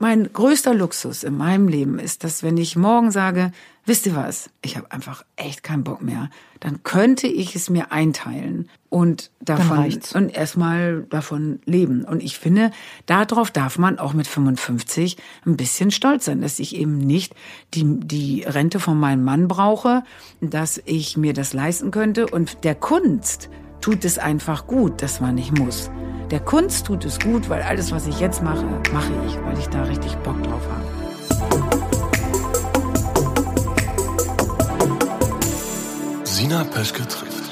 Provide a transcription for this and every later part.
Mein größter Luxus in meinem Leben ist, dass wenn ich morgen sage, wisst ihr was, ich habe einfach echt keinen Bock mehr, dann könnte ich es mir einteilen und davon und erstmal davon leben. Und ich finde, darauf darf man auch mit 55 ein bisschen stolz sein, dass ich eben nicht die, die Rente von meinem Mann brauche, dass ich mir das leisten könnte und der Kunst tut es einfach gut, dass man nicht muss. Der Kunst tut es gut, weil alles, was ich jetzt mache, mache ich, weil ich da richtig Bock drauf habe. Sina Peschke trifft.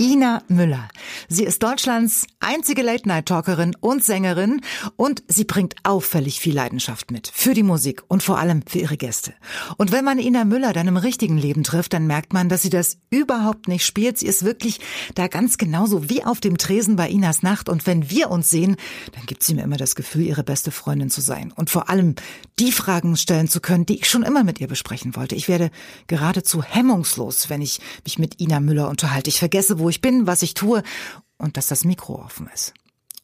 Ina Müller. Sie ist Deutschlands einzige Late-Night-Talkerin und Sängerin und sie bringt auffällig viel Leidenschaft mit. Für die Musik und vor allem für ihre Gäste. Und wenn man Ina Müller dann im richtigen Leben trifft, dann merkt man, dass sie das überhaupt nicht spielt. Sie ist wirklich da ganz genauso wie auf dem Tresen bei Inas Nacht. Und wenn wir uns sehen, dann gibt sie mir immer das Gefühl, ihre beste Freundin zu sein. Und vor allem die Fragen stellen zu können, die ich schon immer mit ihr besprechen wollte. Ich werde geradezu hemmungslos, wenn ich mich mit Ina Müller unterhalte. Ich vergesse, wo ich bin, was ich tue und dass das Mikro offen ist.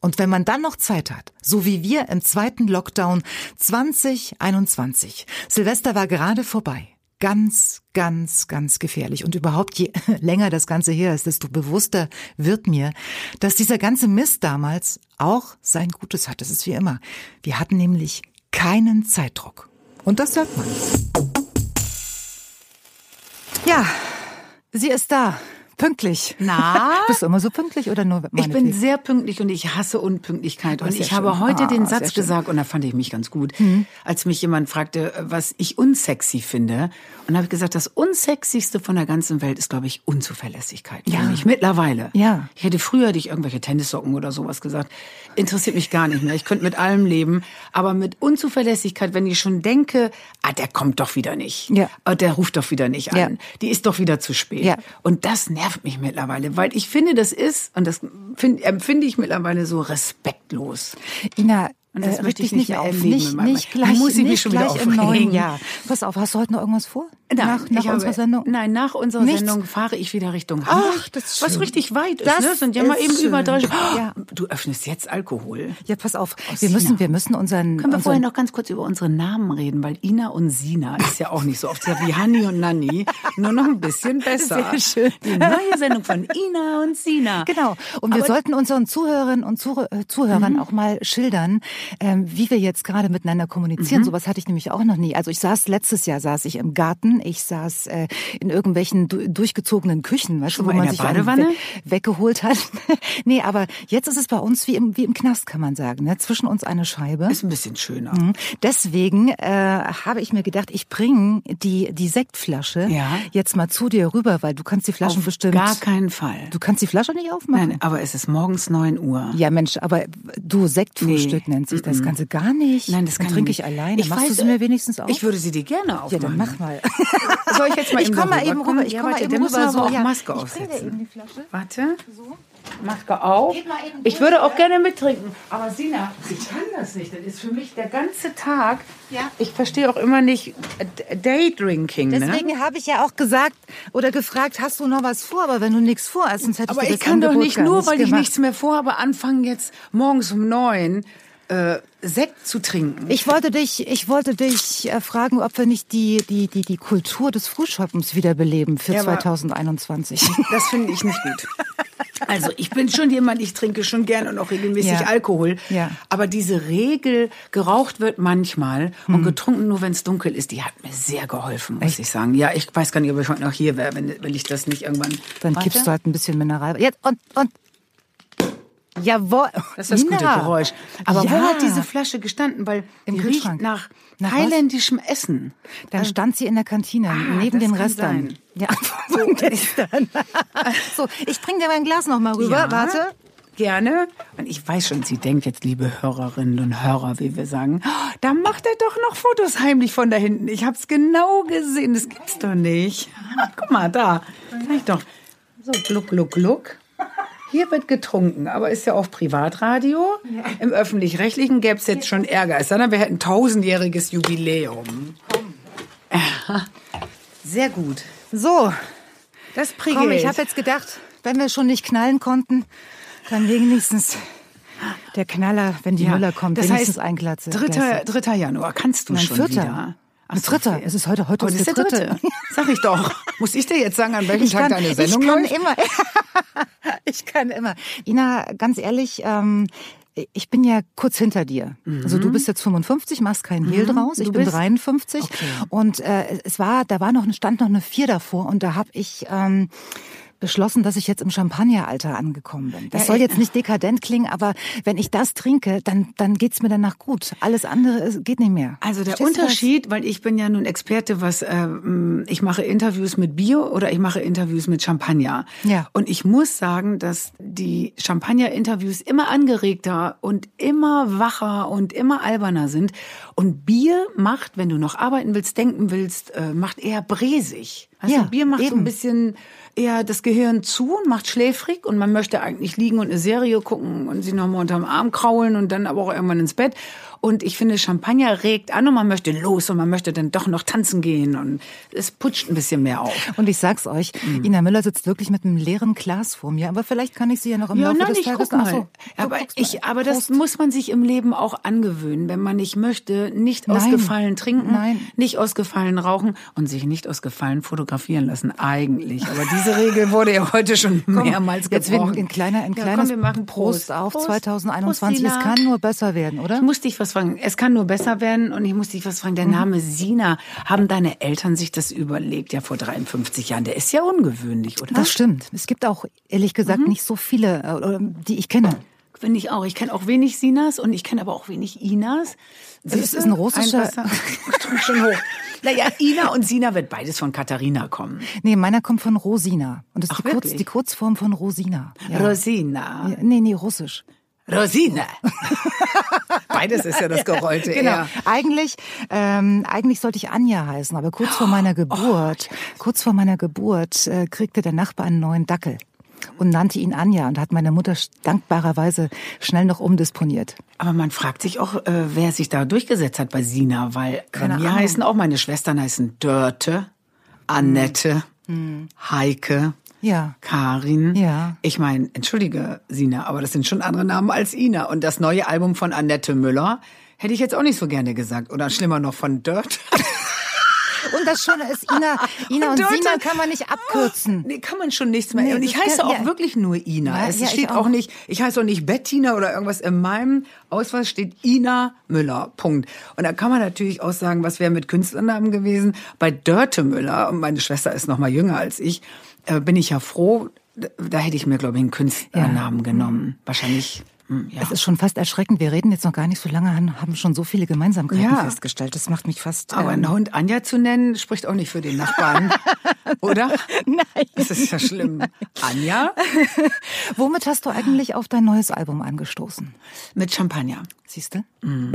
Und wenn man dann noch Zeit hat, so wie wir im zweiten Lockdown 2021, Silvester war gerade vorbei. Ganz, ganz, ganz gefährlich. Und überhaupt, je länger das Ganze her ist, desto bewusster wird mir, dass dieser ganze Mist damals auch sein Gutes hat. Das ist wie immer. Wir hatten nämlich keinen Zeitdruck. Und das sagt man. Ja, sie ist da. Pünktlich. Na? Bist du immer so pünktlich oder nur Ich bin sehr pünktlich und ich hasse Unpünktlichkeit. Und ich schön. habe heute ah, den Satz gesagt, und da fand ich mich ganz gut, mhm. als mich jemand fragte, was ich unsexy finde. Und habe ich gesagt, das unsexyste von der ganzen Welt ist, glaube ich, Unzuverlässigkeit. Ja. Mich mittlerweile. Ja. Ich hätte früher dich irgendwelche Tennissocken oder sowas gesagt. Interessiert mich gar nicht mehr. Ich könnte mit allem leben. Aber mit Unzuverlässigkeit, wenn ich schon denke, ah, der kommt doch wieder nicht. Ja. Ah, der ruft doch wieder nicht an. Ja. Die ist doch wieder zu spät. Ja. Und das nervt mich mittlerweile, weil ich finde, das ist, und das find, empfinde ich mittlerweile so respektlos. Ina, und das äh, möchte ich nicht mehr auflegen. Nicht, nicht gleich, muss ich nicht mich schon wieder gleich im neuen Jahr. Pass auf, hast du heute noch irgendwas vor? Nein, nach, nach habe, unserer Sendung? Nein, nach unserer Nichts? Sendung fahre ich wieder Richtung Hamburg. Ach, das ist was schön. richtig weit ist. Das ne? sind ja mal eben schön. über drei. Oh, Ja. Du öffnest jetzt Alkohol. Ja, pass auf. Wir müssen, wir müssen unseren, Können wir unseren vorher noch ganz kurz über unsere Namen reden, weil Ina und Sina ist ja auch nicht so oft wie Hanni und Nanni, nur noch ein bisschen besser. Sehr schön. Die neue Sendung von Ina und Sina. Genau. Und wir Aber- sollten unseren Zuhörerinnen und äh, Zuhörern auch mal schildern, ähm, wie wir jetzt gerade miteinander kommunizieren. Sowas hatte ich nämlich auch noch nie. Also ich saß letztes Jahr saß ich im Garten, ich saß äh, in irgendwelchen du durchgezogenen Küchen, weißt du, wo man sich Badewanne? we weggeholt hat. nee, aber jetzt ist es bei uns wie im, wie im Knast, kann man sagen. Ne? Zwischen uns eine Scheibe. Ist ein bisschen schöner. Mhm. Deswegen äh, habe ich mir gedacht, ich bringe die, die Sektflasche Ja. jetzt mal zu dir rüber, weil du kannst die Flaschen Auf bestimmt. gar keinen Fall. Du kannst die Flasche nicht aufmachen. Nein, aber es ist morgens 9 Uhr. Ja, Mensch, aber du Sektfrühstück Nee. nennt sich das Ganze gar nicht. Nein, das Dann kann trinke ich ich nicht. alleine. Ich Machst du weiß, sie mir wenigstens auf? Ich würde sie dir gerne ja, aufmachen. dann mach mal. Soll ich jetzt mal Ich eben komm mal darüber eben rüber. Ich ja, komm mal eben rüber. aber So, auch ja. Maske Ich aufsetzen. Warte. Maske auf. Mal Ich würde auch ja? gerne mittrinken. Aber Sina, ich kann das nicht. Das ist für mich der ganze Tag. Ja. Ich verstehe auch immer nicht äh, Daydrinking. Ne? Deswegen habe ich ja auch gesagt oder gefragt, hast du noch was vor? Aber wenn du nichts vorhast, sonst hätte Aber ich dir ich kann doch Angebot nicht gar nur, nicht weil ich nichts mehr vorhabe, anfangen jetzt morgens um neun äh, Sekt zu trinken. Ich wollte dich, ich wollte dich äh, fragen, ob wir nicht die, die, die, die Kultur des Frühschoppens wiederbeleben für Ja, aber- 2021. Das finde ich nicht gut. Also ich bin schon jemand, ich trinke schon gern und auch regelmäßig Ja. Alkohol. Ja. Aber diese Regel, geraucht wird manchmal und getrunken nur, wenn es dunkel ist, die hat mir sehr geholfen, muss ich sagen. Ja, ich weiß gar nicht, ob ich heute noch hier wäre, wenn, wenn ich das nicht irgendwann... Dann Warte. kippst du halt ein bisschen Mineral. Jetzt und und Jawohl. Das ist das gute Ina. Geräusch. Aber wo Ja. hat diese Flasche gestanden? Weil Im die riecht Kühlschrank. nach, Nach was? thailändischem Essen. Dann stand sie in der Kantine neben Ah, das den Restern. sein. Ja, von gestern. so, ich bring dir mein Glas noch mal rüber. Ja. Warte. Gerne. Und ich weiß schon, sie denkt jetzt, liebe Hörerinnen und Hörer, wie wir sagen, "Oh, da macht er doch noch Fotos heimlich von da hinten. Ich hab's genau gesehen. Das gibt's doch nicht. Guck mal, da. Ich doch. So, gluck, gluck, gluck. Hier wird getrunken, aber ist ja auch Privatradio. Im Öffentlich-Rechtlichen gäbe es jetzt schon Ärger. Es sei denn, wir hätten tausendjähriges Jubiläum. Ja. Sehr gut. So, Das prickelt. komm, ich habe jetzt gedacht, wenn wir schon nicht knallen konnten, dann wenigstens Der Knaller, wenn die ja. Müller kommt, das wenigstens heißt, ein Glatze. 3. 3. Januar kannst du Nein, schon vierter. wieder. Ach, dritter. Es ist heute, heute oh, ist der, der dritte. dritte. Sag ich doch. Muss ich dir jetzt sagen, an welchem ich Tag kann, deine Sendung Ich kann läuft? immer. ich kann immer. Ina, ganz ehrlich, ähm, ich bin ja kurz hinter dir. Mhm. Also du bist jetzt 55, machst keinen Hehl mhm, draus. Ich bin 53 okay. und äh, es war, da war noch stand noch eine vier davor und da habe ich ähm, beschlossen, dass ich jetzt im Champagneralter angekommen bin. Das soll jetzt nicht dekadent klingen, aber wenn ich das trinke, dann, dann geht's mir danach gut. Alles andere geht nicht mehr. Also der Verstehst Unterschied, weil ich bin ja nun Experte, was äh, ich mache Interviews mit Bio oder ich mache Interviews mit Champagner. Ja. Und ich muss sagen, dass die Champagner-Interviews immer angeregter und immer wacher und immer alberner sind. Und Bier macht, wenn du noch arbeiten willst, denken willst, äh, macht eher bresig. Also ja, Bier macht eben. so ein bisschen eher das Gehirn zu und macht schläfrig und man möchte eigentlich liegen und eine Serie gucken und sie nochmal unterm Arm kraulen und dann aber auch irgendwann ins Bett. Und ich finde, Champagner regt an und man möchte los und man möchte dann doch noch tanzen gehen und es putscht ein bisschen mehr auf. Und ich sag's euch, mhm. Ina Müller sitzt wirklich mit einem leeren Glas vor mir, aber vielleicht kann ich sie ja noch im ja, Laufe nein, des ich Tages... Guck mal. So, aber ich, aber das muss man sich im Leben auch angewöhnen, wenn man nicht möchte, nicht nein. aus Gefallen trinken, nein. nicht aus Gefallen rauchen und sich nicht aus Gefallen fotografieren lassen, eigentlich. Aber diese Regel wurde ja heute schon komm, mehrmals gebrochen. Jetzt ein kleiner, ein kleines ja, komm, wir machen Prost, Prost auf Prost, 2021. Prost, es kann nur besser werden, oder? Ich muss dich was fragen. Es kann nur besser werden. Und ich muss dich was fragen. Der mhm. Name Sina, haben deine Eltern sich das überlegt? Ja, vor 53 Jahren. Der ist ja ungewöhnlich, oder? Das stimmt. Es gibt auch, ehrlich gesagt, mhm. nicht so viele, äh, die ich kenne. Finde ich auch. Ich kenne auch wenig Sinas und ich kenne aber auch wenig Inas. Das ist ein russischer. Ein schon hoch. Naja, Ina und Sina wird beides von Katharina kommen. Nee, meiner kommt von Rosina. Und das ist Ach, die, Kurz, die, Kurzform von Rosina. Ja. Rosina. Nee, nee, russisch. Rosine. Beides ist ja das Gerollte. Genau. Eher. Eigentlich, ähm, eigentlich sollte ich Anja heißen, aber kurz vor meiner oh, Geburt, oh, kurz vor meiner Geburt äh, kriegte der Nachbar einen neuen Dackel und nannte ihn Anja und hat meine Mutter dankbarerweise schnell noch umdisponiert. Aber man fragt sich auch, äh, wer sich da durchgesetzt hat bei Sina, weil Keine bei mir Ahnung. heißen auch meine Schwestern heißen Dörte, Annette, hm. Heike, ja. Karin. Ja. Ich meine, entschuldige, Sina, aber das sind schon andere Namen als Ina. Und das neue Album von Annette Müller hätte ich jetzt auch nicht so gerne gesagt. Oder schlimmer noch von Dirt. Und das Schöne ist, Ina, Ina und, und Sina kann man nicht abkürzen. Nee, kann man schon nichts mehr. Nee, und ich heiße kann, auch ja. wirklich nur Ina. Ja, es ja, steht auch. auch. nicht, ich heiße auch nicht Bettina oder irgendwas. In meinem Ausweis steht Ina Müller. Punkt. Und da kann man natürlich auch sagen, was wäre mit Künstlernamen gewesen. Bei Dörte Müller, und meine Schwester ist noch mal jünger als ich, bin ich ja froh, da hätte ich mir, glaube ich, einen Künstlernamen ja. genommen. Wahrscheinlich ja. Es ist schon fast erschreckend. Wir reden jetzt noch gar nicht so lange, haben schon so viele Gemeinsamkeiten ja. festgestellt. Das macht mich fast. Aber ähm, einen Hund Anja zu nennen, spricht auch nicht für den Nachbarn, oder? Nein. Das ist ja schlimm. Nein. Anja? Womit hast du eigentlich auf dein neues Album angestoßen? Mit Champagner. Siehst du? Mhm.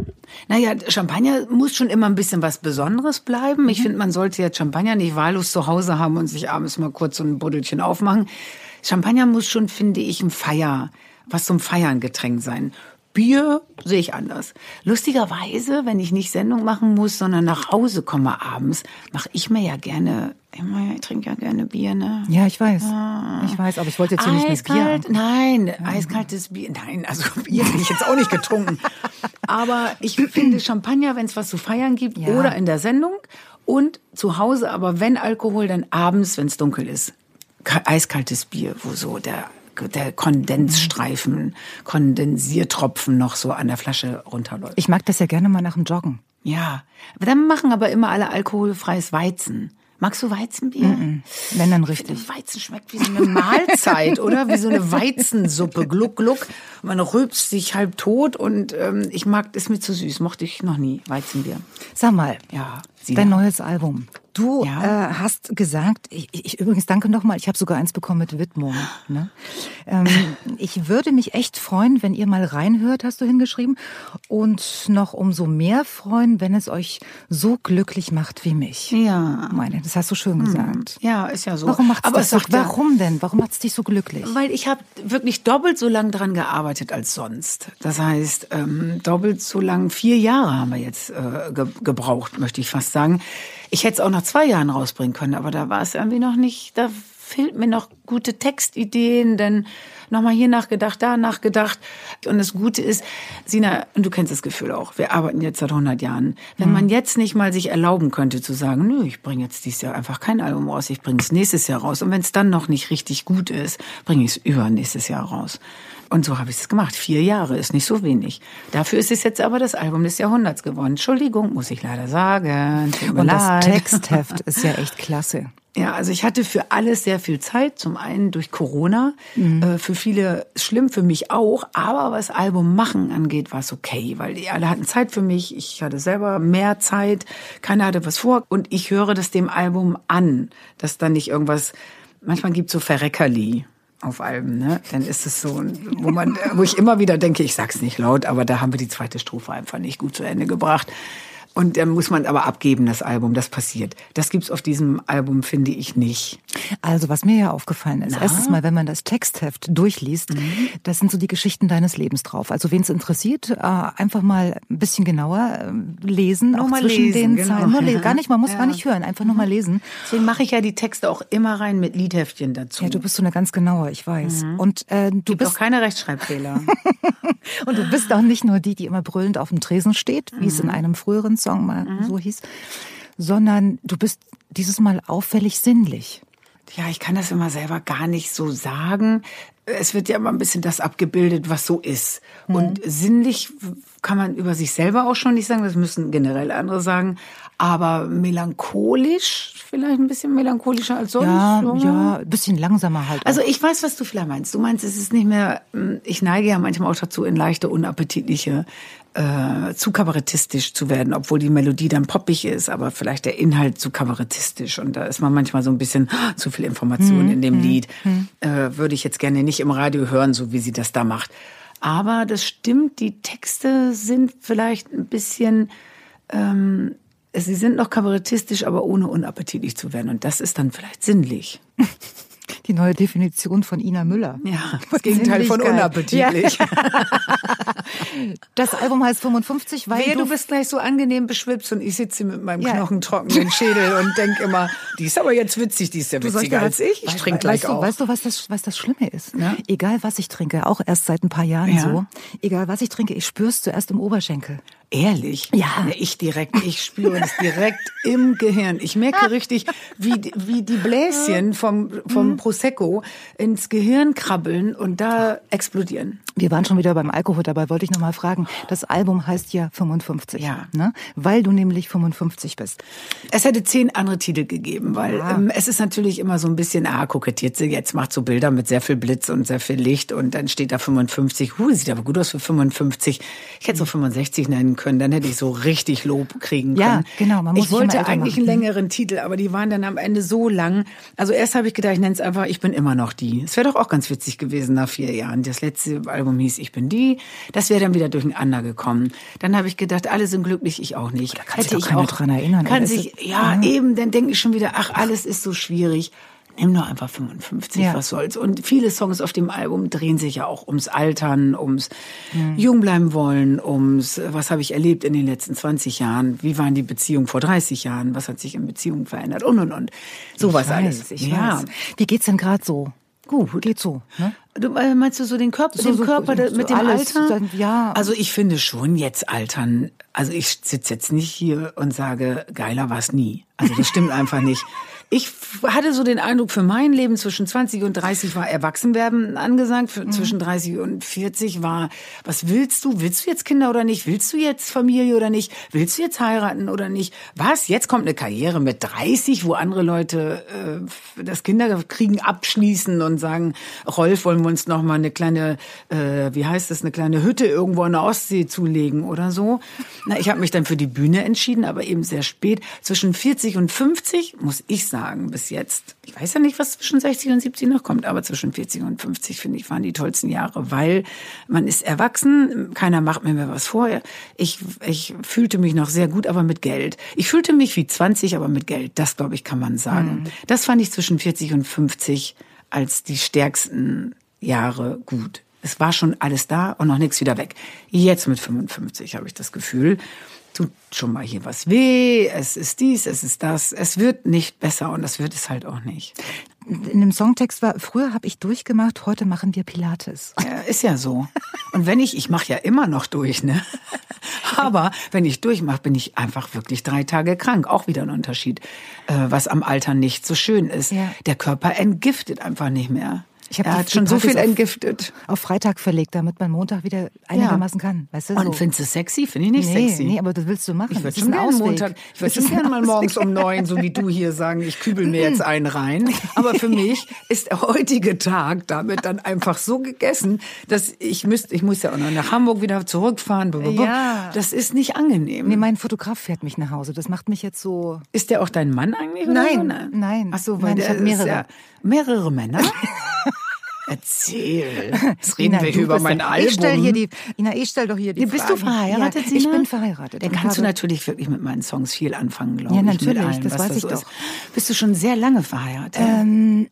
Naja, Champagner muss schon immer ein bisschen was Besonderes bleiben. Mhm. Ich finde, man sollte jetzt Champagner nicht wahllos zu Hause haben und sich abends mal kurz so ein Buddelchen aufmachen. Champagner muss schon, finde ich, ein Feier was zum Feiern Getränk sein. Bier sehe ich anders. Lustigerweise, wenn ich nicht Sendung machen muss, sondern nach Hause komme abends, mache ich mir ja gerne, ich trinke ja gerne Bier, ne? Ja, ich weiß. Ah. Ich weiß, aber ich wollte jetzt hier nicht mit Bier. Nein, ja. eiskaltes Bier. Nein, also Bier habe ich jetzt auch nicht getrunken. aber ich finde Champagner, wenn es was zu feiern gibt ja. oder in der Sendung und zu Hause, aber wenn Alkohol, dann abends, wenn es dunkel ist. Eiskaltes Bier, wo so der der Kondensstreifen, Kondensiertropfen noch so an der Flasche runterläuft. Ich mag das ja gerne mal nach dem Joggen. Ja, dann machen aber immer alle alkoholfreies Weizen. Magst du Weizenbier? Mm -mm. Wenn dann richtig. Weizen schmeckt wie so eine Mahlzeit, oder? Wie so eine Weizensuppe. Gluck, gluck. Man rülpst sich halb tot und ähm, ich mag, ist mir zu süß. Mochte ich noch nie, Weizenbier. Sag mal. Ja. Dein neues Album. Du ja. äh, hast gesagt, ich, ich übrigens danke nochmal, ich habe sogar eins bekommen mit Widmung. Ne? Ähm, ich würde mich echt freuen, wenn ihr mal reinhört, hast du hingeschrieben. Und noch umso mehr freuen, wenn es euch so glücklich macht wie mich. Ja. Meine, das hast du schön hm. gesagt. Ja, ist ja so. Warum macht's Aber das so, warum denn? Warum macht's dich so glücklich? Weil ich habe wirklich doppelt so lange dran gearbeitet als sonst. Das heißt, ähm, doppelt so lang, vier Jahre haben wir jetzt äh, ge gebraucht, möchte ich fast sagen. Ich hätte es auch nach zwei Jahren rausbringen können, aber da war es irgendwie noch nicht, da fehlt mir noch gute Textideen, denn nochmal hier nachgedacht, da nachgedacht. Und das Gute ist, Sina, und du kennst das Gefühl auch, wir arbeiten jetzt seit 100 Jahren. Wenn mhm. man jetzt nicht mal sich erlauben könnte zu sagen, nö, ich bringe jetzt dieses Jahr einfach kein Album raus, ich bringe es nächstes Jahr raus. Und wenn es dann noch nicht richtig gut ist, bringe ich es übernächstes Jahr raus. Und so habe ich es gemacht. Vier Jahre ist nicht so wenig. Dafür ist es jetzt aber das Album des Jahrhunderts geworden. Entschuldigung, muss ich leider sagen. Und das Textheft ist ja echt klasse. Ja, also ich hatte für alles sehr viel Zeit. Zum einen durch Corona, mhm. äh, für viele schlimm, für mich auch. Aber was Album machen angeht, war es okay, weil die alle hatten Zeit für mich. Ich hatte selber mehr Zeit. Keiner hatte was vor. Und ich höre das dem Album an, dass da nicht irgendwas, manchmal gibt es so Verreckerli auf Alben, ne? Dann ist es so, wo man, wo ich immer wieder denke, ich sag's nicht laut, aber da haben wir die zweite Strophe einfach nicht gut zu Ende gebracht. Und dann muss man aber abgeben, das Album, das passiert. Das gibt's auf diesem Album, finde ich nicht. Also, was mir ja aufgefallen ist, Na? erstes Mal, wenn man das Textheft durchliest, mhm. das sind so die Geschichten deines Lebens drauf. Also, wen es interessiert, äh, einfach mal ein bisschen genauer äh, lesen, nur auch mal zwischen lesen, den genau. Zeilen. Nur ja. Gar nicht, man muss ja. gar nicht hören, einfach nur mal lesen. Deswegen mache ich ja die Texte auch immer rein mit Liedheftchen dazu. Ja, du bist so eine ganz genaue, ich weiß. Mhm. Und äh, du Gibt bist auch keine Rechtschreibfehler. Und du bist auch nicht nur die, die immer brüllend auf dem Tresen steht, wie mhm. es in einem früheren Song mal mhm. so hieß, sondern du bist dieses Mal auffällig sinnlich. Ja, ich kann das immer selber gar nicht so sagen. Es wird ja immer ein bisschen das abgebildet, was so ist. Mhm. Und sinnlich kann man über sich selber auch schon nicht sagen, das müssen generell andere sagen. Aber melancholisch, vielleicht ein bisschen melancholischer als sonst. Ja, ja, ein bisschen langsamer halt. Also ich weiß, was du vielleicht meinst. Du meinst, es ist nicht mehr, hm, ich neige ja manchmal auch dazu, in leichte, unappetitliche äh, zu kabarettistisch zu werden, obwohl die Melodie dann poppig ist, aber vielleicht der Inhalt zu kabarettistisch und da ist man manchmal so ein bisschen oh, zu viel Information hm, in dem hm, Lied. Hm. Äh, würde ich jetzt gerne nicht im Radio hören, so wie sie das da macht. Aber das stimmt, die Texte sind vielleicht ein bisschen ähm, sie sind noch kabarettistisch, aber ohne unappetitlich zu werden. Und das ist dann vielleicht sinnlich. Die neue Definition von Ina Müller. Ja, das Gegenteil von unappetitlich. Ja. Das Album heißt 55, weil Wehe, du, du bist gleich so angenehm beschwipst und ich sitze mit meinem ja. knochentrockenen Schädel und denke immer, die ist aber jetzt witzig, die ist ja witziger als ich. Ich trinke gleich weißt auch. Du, weißt du, was das, was das Schlimme ist? Ja? Egal was ich trinke, auch erst seit ein paar Jahren ja. so, egal was ich trinke, ich spür's zuerst im Oberschenkel. Ehrlich? Ja. Ich direkt, ich spüre es direkt im Gehirn. Ich merke richtig, wie, wie die Bläschen vom, vom mhm. Prosecco ins Gehirn krabbeln und da explodieren. Wir waren schon wieder beim Alkohol, dabei wollte ich noch mal fragen. Das Album heißt ja 55. Ja. Ne? Weil du nämlich 55 bist. Es hätte zehn andere Titel gegeben, weil ja. ähm, es ist natürlich immer so ein bisschen, ah, kokettiert sie jetzt, macht so Bilder mit sehr viel Blitz und sehr viel Licht und dann steht da 55. Huh, sieht aber gut aus für 55. Ich hätte so 65 nennen können, dann hätte ich so richtig Lob kriegen können. Ja, genau. Man muss ich wollte eigentlich einen längeren Titel, aber die waren dann am Ende so lang. Also erst habe ich gedacht, ich nenne es einfach, ich bin immer noch die. Es wäre doch auch ganz witzig gewesen nach vier Jahren. Das letzte Album hieß Ich bin die. Das wäre dann wieder durcheinander gekommen. Dann habe ich gedacht, alle sind glücklich, ich auch nicht. Da kann hätte sich auch keiner dran erinnern. Kann sich, ja, ja, eben, dann denke ich schon wieder, ach, alles ist so schwierig nimm doch einfach 55, ja. was soll's. Und viele Songs auf dem Album drehen sich ja auch ums Altern, ums mhm. jung bleiben wollen, ums, was habe ich erlebt in den letzten 20 Jahren, wie waren die Beziehungen vor 30 Jahren, was hat sich in Beziehungen verändert und und und. Sowas alles. Ich ja. Weiß. Wie geht's denn gerade so? Gut, geht so. Ne? Du, äh, meinst du so den Körper, so, den Körper so, mit dem Alter? Dann, ja. Also ich finde schon jetzt altern. Also ich sitze jetzt nicht hier und sage, geiler war's nie. Also das stimmt einfach nicht. Ich hatte so den Eindruck, für mein Leben zwischen 20 und 30 war Erwachsenwerden angesagt, für, mhm. zwischen 30 und 40 war, was willst du? Willst du jetzt Kinder oder nicht? Willst du jetzt Familie oder nicht? Willst du jetzt heiraten oder nicht? Was? Jetzt kommt eine Karriere mit 30, wo andere Leute äh, das Kinderkriegen abschließen und sagen, Rolf, wollen wir uns noch mal eine kleine, äh, wie heißt das, eine kleine Hütte irgendwo in der Ostsee zulegen oder so. Na, ich habe mich dann für die Bühne entschieden, aber eben sehr spät. Zwischen 40 und 50, muss ich sagen, sagen bis jetzt. Ich weiß ja nicht, was zwischen 60 und 70 noch kommt, aber zwischen 40 und 50 finde ich waren die tollsten Jahre, weil man ist erwachsen, keiner macht mir mehr was vor. Ich, ich fühlte mich noch sehr gut, aber mit Geld. Ich fühlte mich wie 20, aber mit Geld. Das glaube ich kann man sagen. Mhm. Das fand ich zwischen 40 und 50 als die stärksten Jahre gut. Es war schon alles da und noch nichts wieder weg. Jetzt mit 55 habe ich das Gefühl tut schon mal hier was weh, es ist dies, es ist das. Es wird nicht besser und das wird es halt auch nicht. in dem Songtext war, früher habe ich durchgemacht, heute machen wir Pilates. Ja, ist ja so. Und wenn ich, ich mache ja immer noch durch, ne? Aber wenn ich durchmache, bin ich einfach wirklich drei Tage krank. Auch wieder ein Unterschied, äh, was am Alter nicht so schön ist. Ja. Der Körper entgiftet einfach nicht mehr. Ich hat schon so viel entgiftet. Auf Freitag verlegt, damit man Montag wieder einigermaßen ja. kann. Weißt du, Und so. findest du es sexy? Finde ich nicht nee, sexy. Nee, aber das willst du machen. Ich würde schon gerne Montag, ich würde schon gerne mal morgens um neun, so wie du hier sagen, ich kübel mir jetzt einen rein. Aber für mich ist der heutige Tag damit dann einfach so gegessen, dass ich müsste, ich muss ja auch noch nach Hamburg wieder zurückfahren. Ja. Das ist nicht angenehm. Nee, mein Fotograf fährt mich nach Hause. Das macht mich jetzt so. Ist der auch dein Mann eigentlich? Nein, oder? nein. Ach so, weil nein, der mehrere. Ja mehrere Männer. Erzähl. Jetzt reden Ina, wir über mein Album. Ich stell hier die, Ina, ich stell doch hier die Bist Fragen. du verheiratet, ja, Ich bin verheiratet. Dann kannst du natürlich wirklich mit meinen Songs viel anfangen, glaube ich. Ja, natürlich, allem, das weiß das ich so doch. Ist. Bist du schon sehr lange verheiratet? Ähm,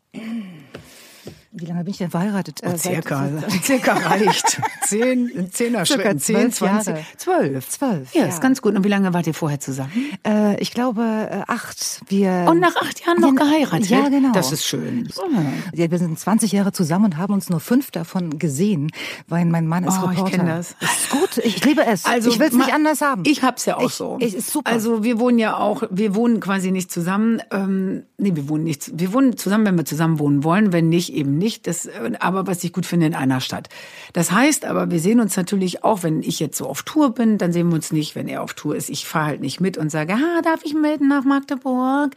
wie lange bin ich denn verheiratet? Oh, circa, seit, circa reicht. Zehn, zehner Schritten, zehn, zwanzig, zwölf. Zwölf, ja, ja. ist ganz gut. Und wie lange wart ihr vorher zusammen? Äh, ich glaube äh, acht. Wir und nach acht Jahren noch geheiratet? Ja, genau. Das ist schön. Ja, wir sind 20 Jahre zusammen und haben uns nur fünf davon gesehen, weil mein Mann ist oh, Reporter. ich kenne das. Ist gut, ich liebe es. Also, ich will es nicht anders haben. Ich hab's ja auch ich, so. Ich, ist super. Also wir wohnen ja auch, wir wohnen quasi nicht zusammen. Ähm, nee, wir wohnen nicht, wir wohnen zusammen, wenn wir zusammen wohnen wollen. Wenn nicht, eben nicht. Das äh, aber was ich gut finde, in einer Stadt. Das heißt aber, wir sehen uns natürlich auch, wenn ich jetzt so auf Tour bin, dann sehen wir uns nicht, wenn er auf Tour ist. Ich fahre halt nicht mit und sage, ah, darf ich mit nach Magdeburg?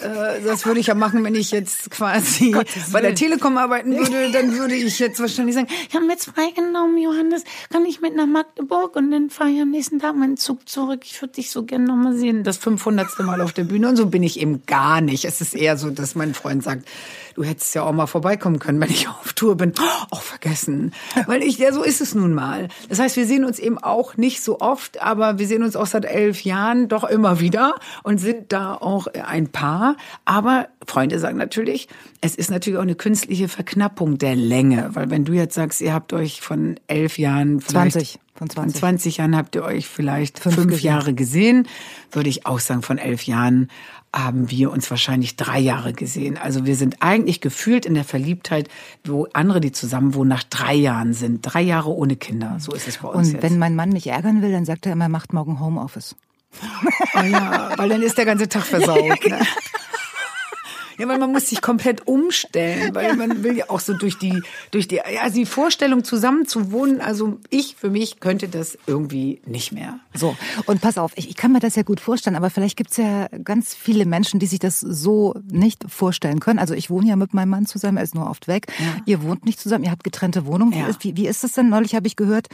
Äh, das würde ich ja machen, wenn ich jetzt quasi bei der Telekom arbeiten würde, dann würde ich jetzt wahrscheinlich sagen, ich habe mir jetzt freigenommen, Johannes, kann ich mit nach Magdeburg und dann fahre ich am nächsten Tag meinen Zug zurück. Ich würde dich so gerne nochmal sehen. Das 500. Mal auf der Bühne und so bin ich eben gar nicht. Es ist eher so, dass mein Freund sagt, du hättest ja auch mal vorbeikommen können, wenn ich auf Tour bin. Oh, vergessen. Weil ich, ja, so ist es nun mal. Das heißt, wir sehen uns eben auch nicht so oft, aber wir sehen uns auch seit elf Jahren doch immer wieder und sind da auch ein Paar. Aber Freunde sagen natürlich, es ist natürlich auch eine künstliche Verknappung der Länge, weil wenn du jetzt sagst, ihr habt euch von elf Jahren 20. Von 20. Von 20 Jahren habt ihr euch vielleicht fünf, fünf Jahre gesehen, würde ich auch sagen, von elf Jahren haben wir uns wahrscheinlich drei Jahre gesehen. Also wir sind eigentlich gefühlt in der Verliebtheit, wo andere, die zusammen wohnen, nach drei Jahren sind. Drei Jahre ohne Kinder. So ist es bei uns. Und jetzt. wenn mein Mann mich ärgern will, dann sagt er immer, macht morgen Homeoffice. Oh ja, weil dann ist der ganze Tag versaut. Ne? Ja, weil man muss sich komplett umstellen, weil ja. man will ja auch so durch die, durch die, ja, die Vorstellung zusammen zu wohnen. Also ich für mich könnte das irgendwie nicht mehr. So. Und pass auf, ich, ich kann mir das ja gut vorstellen, aber vielleicht gibt's ja ganz viele Menschen, die sich das so nicht vorstellen können. Also ich wohne ja mit meinem Mann zusammen, er ist nur oft weg. Ja. Ihr wohnt nicht zusammen, ihr habt getrennte Wohnungen. Ja. Wie, wie ist das denn? Neulich habe ich gehört,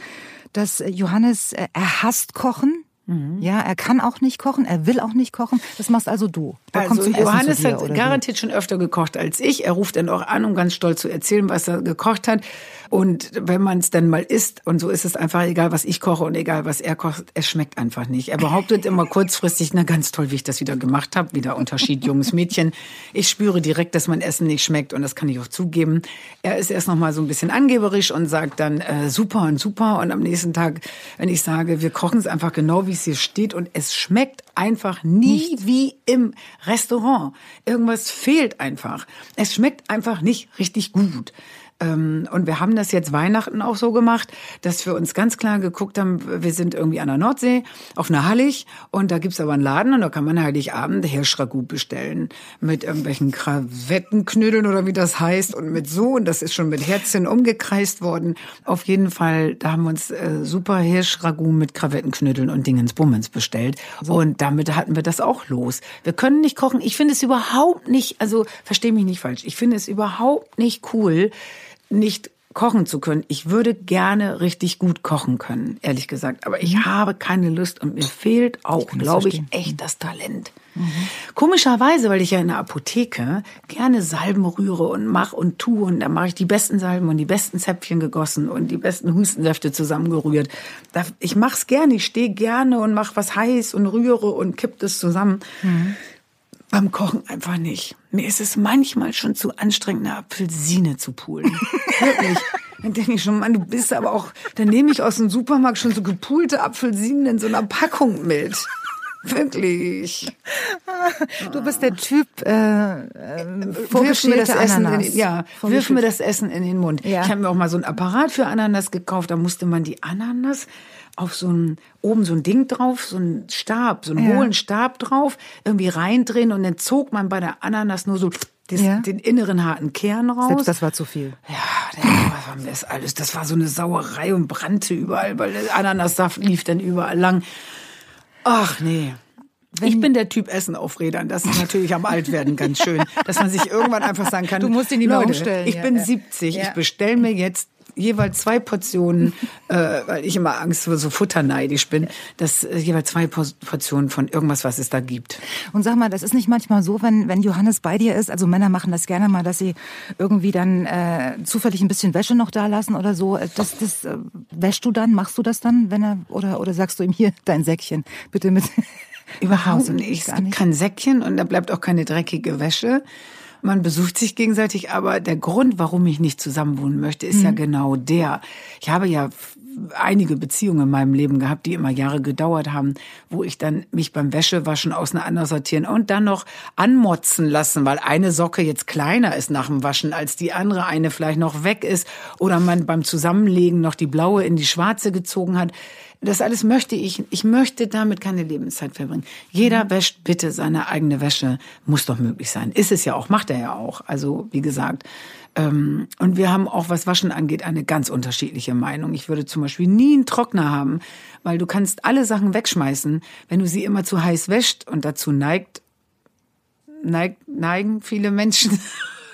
dass Johannes, äh, er hasst Kochen. Mhm. Ja, er kann auch nicht kochen, er will auch nicht kochen. Das machst also du. Da also Johannes dir, hat garantiert wie? schon öfter gekocht als ich. Er ruft dann auch an, um ganz stolz zu erzählen, was er gekocht hat. Und wenn man es dann mal isst, und so ist es einfach egal, was ich koche und egal, was er kocht, es schmeckt einfach nicht. Er behauptet immer kurzfristig, na ganz toll, wie ich das wieder gemacht habe. Wieder Unterschied, junges Mädchen. Ich spüre direkt, dass mein Essen nicht schmeckt und das kann ich auch zugeben. Er ist erst noch mal so ein bisschen angeberisch und sagt dann äh, super und super. Und am nächsten Tag, wenn ich sage, wir kochen es einfach genau, wie es hier steht und es schmeckt einfach nie nicht. wie im Restaurant. Irgendwas fehlt einfach. Es schmeckt einfach nicht richtig gut. Ähm, und wir haben das jetzt Weihnachten auch so gemacht, dass wir uns ganz klar geguckt haben, wir sind irgendwie an der Nordsee, auf einer Hallig und da gibt's aber einen Laden und da kann man Heiligabend Hirschragout bestellen mit irgendwelchen Kravettenknödeln oder wie das heißt und mit so und das ist schon mit Herzchen umgekreist worden. Auf jeden Fall, da haben wir uns äh, super Hirschragout mit Kravettenknödeln und Dingensbummens bestellt und damit hatten wir das auch los. Wir können nicht kochen. Ich finde es überhaupt nicht, also verstehe mich nicht falsch, ich finde es überhaupt nicht cool, nicht kochen zu können. Ich würde gerne richtig gut kochen können, ehrlich gesagt. Aber ich mhm. habe keine Lust und mir fehlt auch, glaube ich, echt das Talent. Mhm. Komischerweise, weil ich ja in der Apotheke gerne Salben rühre und mache und tue und da mache ich die besten Salben und die besten Zäpfchen gegossen und die besten Hustensäfte zusammengerührt. Ich mache es gerne, ich stehe gerne und mache was heiß und rühre und kipp das zusammen. Mhm. Beim Kochen einfach nicht. Mir ist es manchmal schon zu anstrengend, eine Apfelsine zu poolen. Wirklich. Dann denke ich schon, Mann, du bist aber auch, dann nehme ich aus dem Supermarkt schon so gepulte Apfelsinen in so einer Packung mit. Wirklich. du bist der Typ äh, äh, wirf mir das Essen in, ja, wirf mir das Essen in den Mund. Ja. Ich habe mir auch mal so ein Apparat für Ananas gekauft, da musste man die Ananas auf so ein, oben so ein Ding drauf, so ein Stab, so einen ja. hohlen Stab drauf, irgendwie reindrehen und dann zog man bei der Ananas nur so das, ja. den inneren harten Kern raus. Selbst das war zu viel. Ja, das war das alles. Das war so eine Sauerei und brannte überall, weil der Ananassaft lief dann überall lang. Ach nee. Wenn ich bin der Typ Essen auf Rädern. Das ist natürlich am Altwerden ganz schön, dass man sich irgendwann einfach sagen kann. Du musst ihn nicht mehr umstellen. Ich bin ja. 70. Ich bestelle mir jetzt jeweils zwei Portionen, äh, weil ich immer Angst vor so futterneidisch bin, dass äh, jeweils zwei Portionen von irgendwas, was es da gibt. Und sag mal, das ist nicht manchmal so, wenn, wenn Johannes bei dir ist, also Männer machen das gerne mal, dass sie irgendwie dann äh, zufällig ein bisschen Wäsche noch da lassen oder so. Das, das äh, wäschst du dann, machst du das dann, wenn er, oder, oder sagst du ihm hier dein Säckchen, bitte mit. Überhaupt nicht. Es gibt kein Säckchen und da bleibt auch keine dreckige Wäsche man besucht sich gegenseitig, aber der Grund, warum ich nicht zusammenwohnen möchte, ist mhm. ja genau der. Ich habe ja einige Beziehungen in meinem Leben gehabt, die immer Jahre gedauert haben, wo ich dann mich beim Wäschewaschen auseinandersortieren und dann noch anmotzen lassen, weil eine Socke jetzt kleiner ist nach dem Waschen als die andere, eine vielleicht noch weg ist oder man beim Zusammenlegen noch die blaue in die schwarze gezogen hat. Das alles möchte ich. Ich möchte damit keine Lebenszeit verbringen. Jeder mhm. wäscht bitte seine eigene Wäsche. Muss doch möglich sein. Ist es ja auch, macht er ja auch. Also, wie gesagt. Ähm, und wir haben auch, was Waschen angeht, eine ganz unterschiedliche Meinung. Ich würde zum Beispiel nie einen Trockner haben, weil du kannst alle Sachen wegschmeißen, wenn du sie immer zu heiß wäscht und dazu neigt, neigt neigen viele Menschen.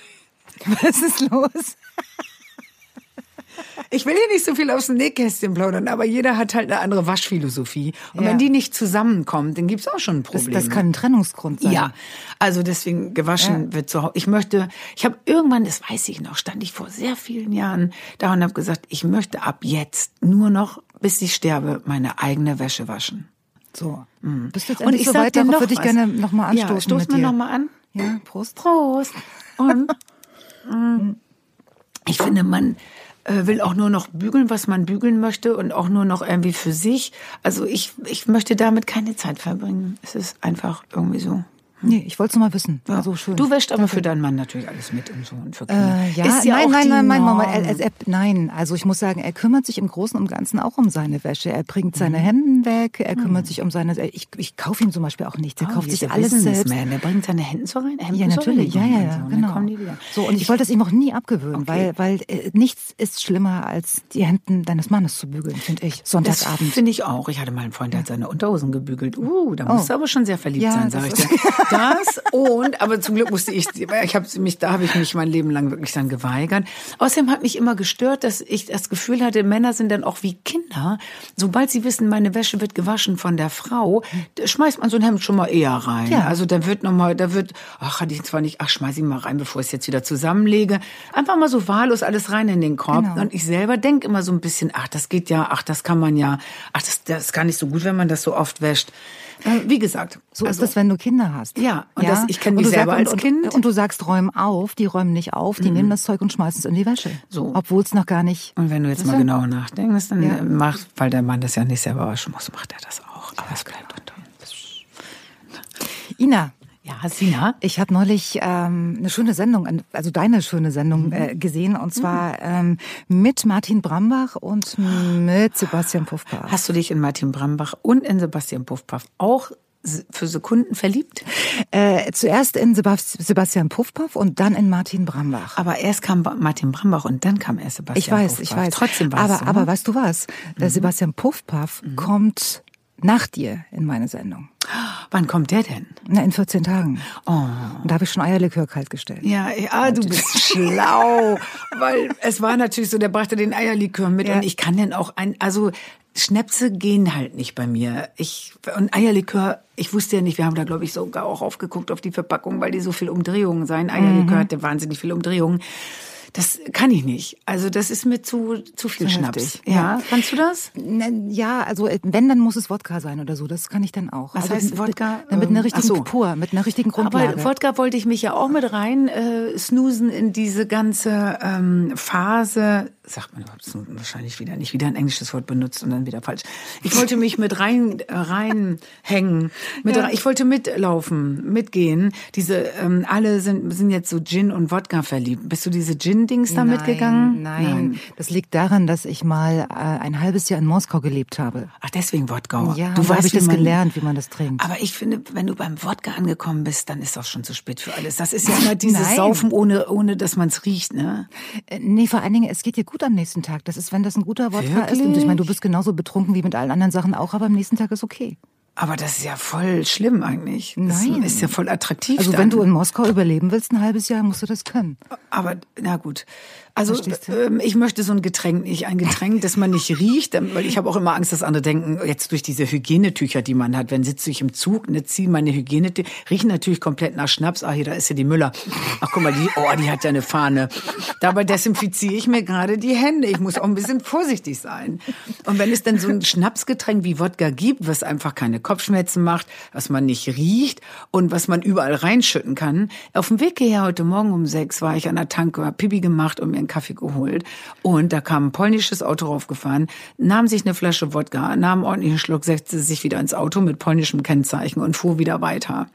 Was ist los? Ich will hier nicht so viel aus dem Nähkästchen plaudern, aber jeder hat halt eine andere Waschphilosophie. Und ja. wenn die nicht zusammenkommt, dann gibt's auch schon ein Problem. Das, das kann ein Trennungsgrund sein. Ja, also deswegen gewaschen ja. wird zu Hause. Ich möchte, ich habe irgendwann, das weiß ich noch, stand ich vor sehr vielen Jahren da und habe gesagt, ich möchte ab jetzt nur noch, bis ich sterbe, meine eigene Wäsche waschen. So. Mhm. Bist du jetzt und ich so weit, darauf würde ich gerne nochmal anstoßen Ja, stoß mir nochmal an. Ja, Prost. Prost. Und ich finde, man will auch nur noch bügeln, was man bügeln möchte und auch nur noch irgendwie für sich. Also ich, ich möchte damit keine Zeit verbringen. Es ist einfach irgendwie so. Nee, ich wollte es mal wissen. Ja. so schön. Du wäscht aber Danke. für deinen Mann natürlich alles mit und so und für Kinder. Äh, ja, ja nein, nein, nein, nein, Mama, er, er, nein. Also ich muss sagen, er kümmert sich im Großen und Ganzen auch um seine Wäsche. Er bringt seine mhm. Hemden weg, er kümmert mhm. sich um seine. Ich, ich kaufe ihm zum Beispiel auch nichts. Er oh, kauft sich alles selbst. Man. Er bringt seine Hemden so rein. Hemden ja, natürlich. Ja, ja, ja. So, genau. Kommen die wieder. So und ich, ich wollte es ihm auch nie abgewöhnen, okay. weil weil äh, nichts ist schlimmer als die Hemden deines Mannes zu bügeln, finde ich. Sonntagabend. Finde ich auch. Ich hatte mal einen Freund, der hat seine Unterhosen gebügelt. Uh, da oh. musst du aber schon sehr verliebt ja, sein, sag ich dir. Das und, aber zum Glück musste ich, ich habe mich, da habe ich mich mein Leben lang wirklich dann geweigert. Außerdem hat mich immer gestört, dass ich das Gefühl hatte, Männer sind dann auch wie Kinder. Sobald sie wissen, meine Wäsche wird gewaschen von der Frau, schmeißt man so ein Hemd schon mal eher rein. Ja. Also da wird noch mal, da wird, ach, hatte ich zwar nicht, ach, schmeiß ich mal rein, bevor ich es jetzt wieder zusammenlege. Einfach mal so wahllos alles rein in den Korb. Genau. Und ich selber denke immer so ein bisschen, ach, das geht ja, ach, das kann man ja, ach, das, das ist gar nicht so gut, wenn man das so oft wäscht. Äh, wie gesagt. So also, ist das, wenn du Kinder hast. Ja, und ja? Das, ich kenne mich selber sagst, als Kind. Und, und, du sagst, räum auf, die räumen nicht auf, die mhm. nehmen das Zeug und schmeißen es in die Wäsche. So. Obwohl es noch gar nicht. Und wenn du jetzt mal genauer nachdenkst, dann ja. macht, weil der Mann das ja nicht selber waschen muss, macht er das auch. Aber es bleibt unter uns. Ina, ja, Sina. Ich habe neulich ähm, eine schöne Sendung, also deine schöne Sendung mhm. äh, gesehen und zwar mhm. ähm, mit Martin Brambach und mit Sebastian Puffpaff. Hast du dich in Martin Brambach und in Sebastian Puffpaff auch für Sekunden verliebt? Äh, zuerst in Sebastian Puffpaff und dann in Martin Brambach. Aber erst kam Martin Brambach und dann kam erst Sebastian Ich weiß, Puffpaff. ich weiß. Trotzdem war aber, so, aber weißt du was? Der mhm. Sebastian Puffpaff mhm. kommt nach dir in meine Sendung. Wann kommt der denn? Na, in 14 Tagen. Oh. Und da habe ich schon Eierlikör kalt gestellt. Ja, ja, du bist schlau. Weil es war natürlich so, der brachte den Eierlikör mit ja. und ich kann den auch ein, also Schnäpse gehen halt nicht bei mir. Ich, und Eierlikör, ich wusste ja nicht, wir haben da glaube ich sogar auch aufgeguckt auf die Verpackung, weil die so viel Umdrehungen sein. Eierlikör mhm. hatte wahnsinnig viel Umdrehungen Das kann ich nicht. Also das ist mir zu zu viel zu Schnaps. Heftig. Ja. ja, kannst du das? Ja, also äh, wenn dann muss es Wodka sein oder so. Das kann ich dann auch. Was also heißt Wodka? Mit, mit einer ähm, richtigen so. Pur, mit einer richtigen Grundlage. Aber Wodka wollte ich mich ja auch mit rein äh, snoosen in diese ganze ähm, Phase sagt man überhaupt wahrscheinlich wieder nicht wieder ein englisches Wort benutzt und dann wieder falsch. Ich wollte mich mit rein äh, reinhängen, mit ja. ich wollte mitlaufen, mitgehen. Diese ähm, alle sind sind jetzt so Gin und Wodka verliebt. Bist du diese Gin Dings da nein, mitgegangen? Nein, nein, das liegt daran, dass ich mal äh, ein halbes Jahr in Moskau gelebt habe. Ach, deswegen Wodka. Ja, du weißt, ich das man, gelernt, wie man das trinkt. Aber ich finde, wenn du beim Wodka angekommen bist, dann ist das schon zu spät für alles. Das ist ja immer dieses nein. Saufen ohne ohne dass man es riecht, ne? Äh, nee, vor allen Dingen, es geht dir gut am nächsten Tag. Das ist, wenn das ein guter Wodka ist. Und ich meine, du bist genauso betrunken wie mit allen anderen Sachen auch, aber am nächsten Tag ist okay. Aber das ist ja voll schlimm eigentlich. Nein. Das ist ja voll attraktiv. Also dann. wenn du in Moskau überleben willst, ein halbes Jahr, musst du das können. Aber, na gut. Also ähm, ich möchte so ein Getränk nicht, ein Getränk, das man nicht riecht, weil ich habe auch immer Angst, dass andere denken, jetzt durch diese Hygienetücher, die man hat, wenn sitze ich im Zug, ne, ziehe meine Hygienetücher, riechen natürlich komplett nach Schnaps. Ah, hier, da ist ja die Müller. Ach, guck mal, die, oh, die hat ja eine Fahne. Dabei desinfiziere ich mir gerade die Hände. Ich muss auch ein bisschen vorsichtig sein. Und wenn es dann so ein Schnapsgetränk wie Wodka gibt, was einfach keine Kopfschmerzen macht, was man nicht riecht und was man überall reinschütten kann. Auf dem Weg hierher heute Morgen um sechs war ich an der Tanke, hab Pipi gemacht und mir einen Kaffee geholt. Und da kam ein polnisches Auto raufgefahren, nahm sich eine Flasche Wodka, nahm einen ordentlichen Schluck, setzte sich wieder ins Auto mit polnischem Kennzeichen und fuhr wieder weiter.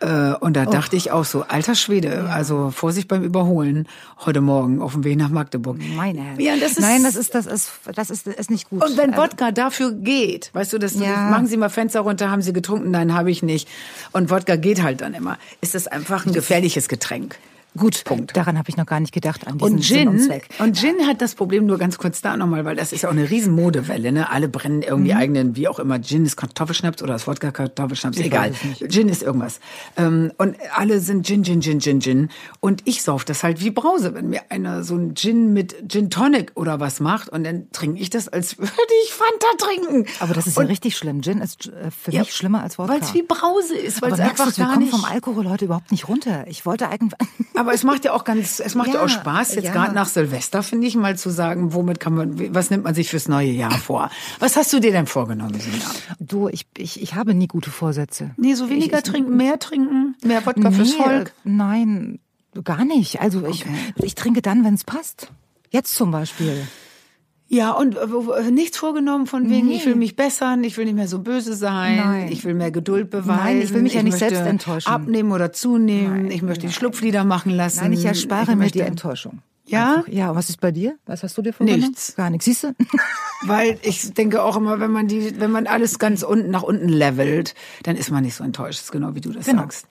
Äh, und da oh. dachte ich auch so, alter Schwede, also Vorsicht beim Überholen heute Morgen auf dem Weg nach Magdeburg. Meine Herren. Ja, das ist, Nein, das ist, das ist, das ist, ist nicht gut. Und wenn also Wodka dafür geht, weißt du, das, ja. machen Sie mal Fenster runter, haben Sie getrunken? Nein, habe ich nicht. Und Wodka geht halt dann immer. Ist das einfach ein gefährliches Getränk. Gut, Punkt. Daran habe ich noch gar nicht gedacht. An diesen und Gin, und, und Gin hat das Problem nur ganz kurz da nochmal, weil das ist ja auch eine riesen Modewelle. Ne? Alle brennen irgendwie mhm. eigenen, wie auch immer. Gin ist Kartoffelschnaps oder das Wodka Kartoffelschnaps, ich egal. Gin ist irgendwas. Ähm, und alle sind Gin, Gin, Gin, Gin, Gin. Und ich sauf das halt wie Brause, wenn mir einer so ein Gin mit Gin Tonic oder was macht und dann trinke ich das, als würde ich Fanta trinken. Aber das ist und, ja richtig schlimm. Gin ist äh, für ja, mich schlimmer als Wodka. Weil es wie Brause ist, weil es einfach gar nicht... vom Alkohol heute überhaupt nicht runter. Ich wollte eigentlich... Aber es macht ja auch ganz, es macht ja, ja auch Spaß, jetzt ja. gerade nach Silvester, finde ich, mal zu sagen, womit kann man, was nimmt man sich fürs neue Jahr vor? Was hast du dir denn vorgenommen, Sina? Du, ich, ich, ich habe nie gute Vorsätze. Nee, so weniger ich, trinken, mehr trinken, mehr Wodka nee, fürs Volk? Nein, gar nicht. Also ich, okay. ich trinke dann, wenn es passt. Jetzt zum Beispiel. Ja, und äh, nichts vorgenommen von wegen, nee. ich will mich bessern, ich will nicht mehr so böse sein, Nein. ich will mehr Geduld beweisen. Nein, ich will mich ja nicht selbst enttäuschen. Abnehmen oder zunehmen, Nein. ich möchte die Schlupflieder machen lassen. Nein, ich erspare ich mir die Enttäuschung. Ja? Einfach. Ja, und was ist bei dir? Was hast du dir vorgenommen? Nichts. Gar nichts. Siehst du? Weil ich denke auch immer, wenn man die, wenn man alles ganz unten nach unten levelt, dann ist man nicht so enttäuscht. Genau wie du das genau. sagst.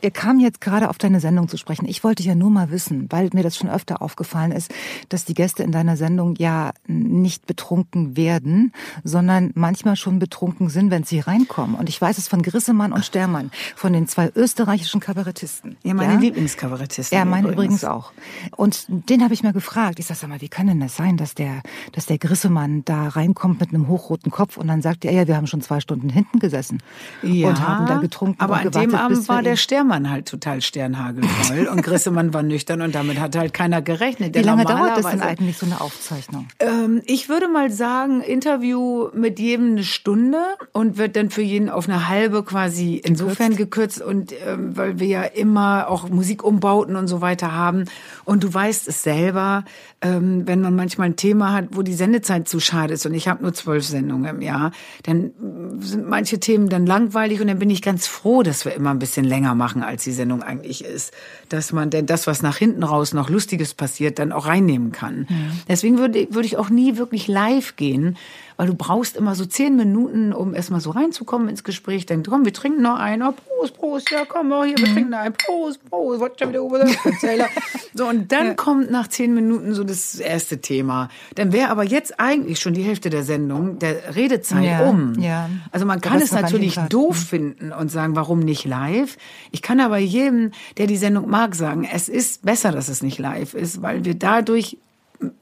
Wir kamen jetzt gerade auf deine Sendung zu sprechen. Ich wollte ja nur mal wissen, weil mir das schon öfter aufgefallen ist, dass die Gäste in deiner Sendung ja nicht betrunken werden, sondern manchmal schon betrunken sind, wenn sie reinkommen. Und ich weiß es von Grissemann und Stermann, von den zwei österreichischen Kabarettisten. Ja, meine ja? Lieblingskabarettisten. Ja, meine übrigens. übrigens auch. Und den habe ich mal gefragt. Ich sag, sag mal, wie kann denn das sein, dass der, dass der Grissemann da reinkommt mit einem hochroten Kopf und dann sagt er, ja, wir haben schon zwei Stunden hinten gesessen ja, und haben da getrunken. Aber an gewartet, dem Abend war der Stermann halt total sternhagelvoll und Grissemann war nüchtern und damit hat halt keiner gerechnet. Wie lange dauert das denn eigentlich so eine Aufzeichnung? Ähm, ich würde mal sagen, Interview mit jedem eine Stunde und wird dann für jeden auf eine halbe quasi insofern gekürzt und ähm, weil wir ja immer auch Musikumbauten und so weiter haben und du weißt es selber, ähm, wenn man manchmal ein Thema hat, wo die Sendezeit zu schade ist und ich habe nur zwölf Sendungen im Jahr, dann sind manche Themen dann langweilig und dann bin ich ganz froh, dass wir immer ein bisschen länger machen, als die Sendung eigentlich ist. Dass man denn das, was nach hinten raus noch Lustiges passiert, dann auch reinnehmen kann. Ja. Deswegen würde, würde ich auch nie wirklich live gehen, weil du brauchst immer so zehn Minuten, um erstmal so reinzukommen ins Gespräch. Dann komm, wir trinken noch einen. Oh, Prost, Prost, ja, komm, oh, hier, wir mhm. trinken einen. Prost, Prost, was schon wieder über So, und dann ja. kommt nach zehn Minuten so das erste Thema. Dann wäre aber jetzt eigentlich schon die Hälfte der Sendung, der Redezeit ja. um. Ja. Also man kann es natürlich doof mhm. finden und sagen, warum nicht live? Ich kann aber jedem, der die Sendung mag, sagen, es ist besser, dass es nicht live ist, weil wir dadurch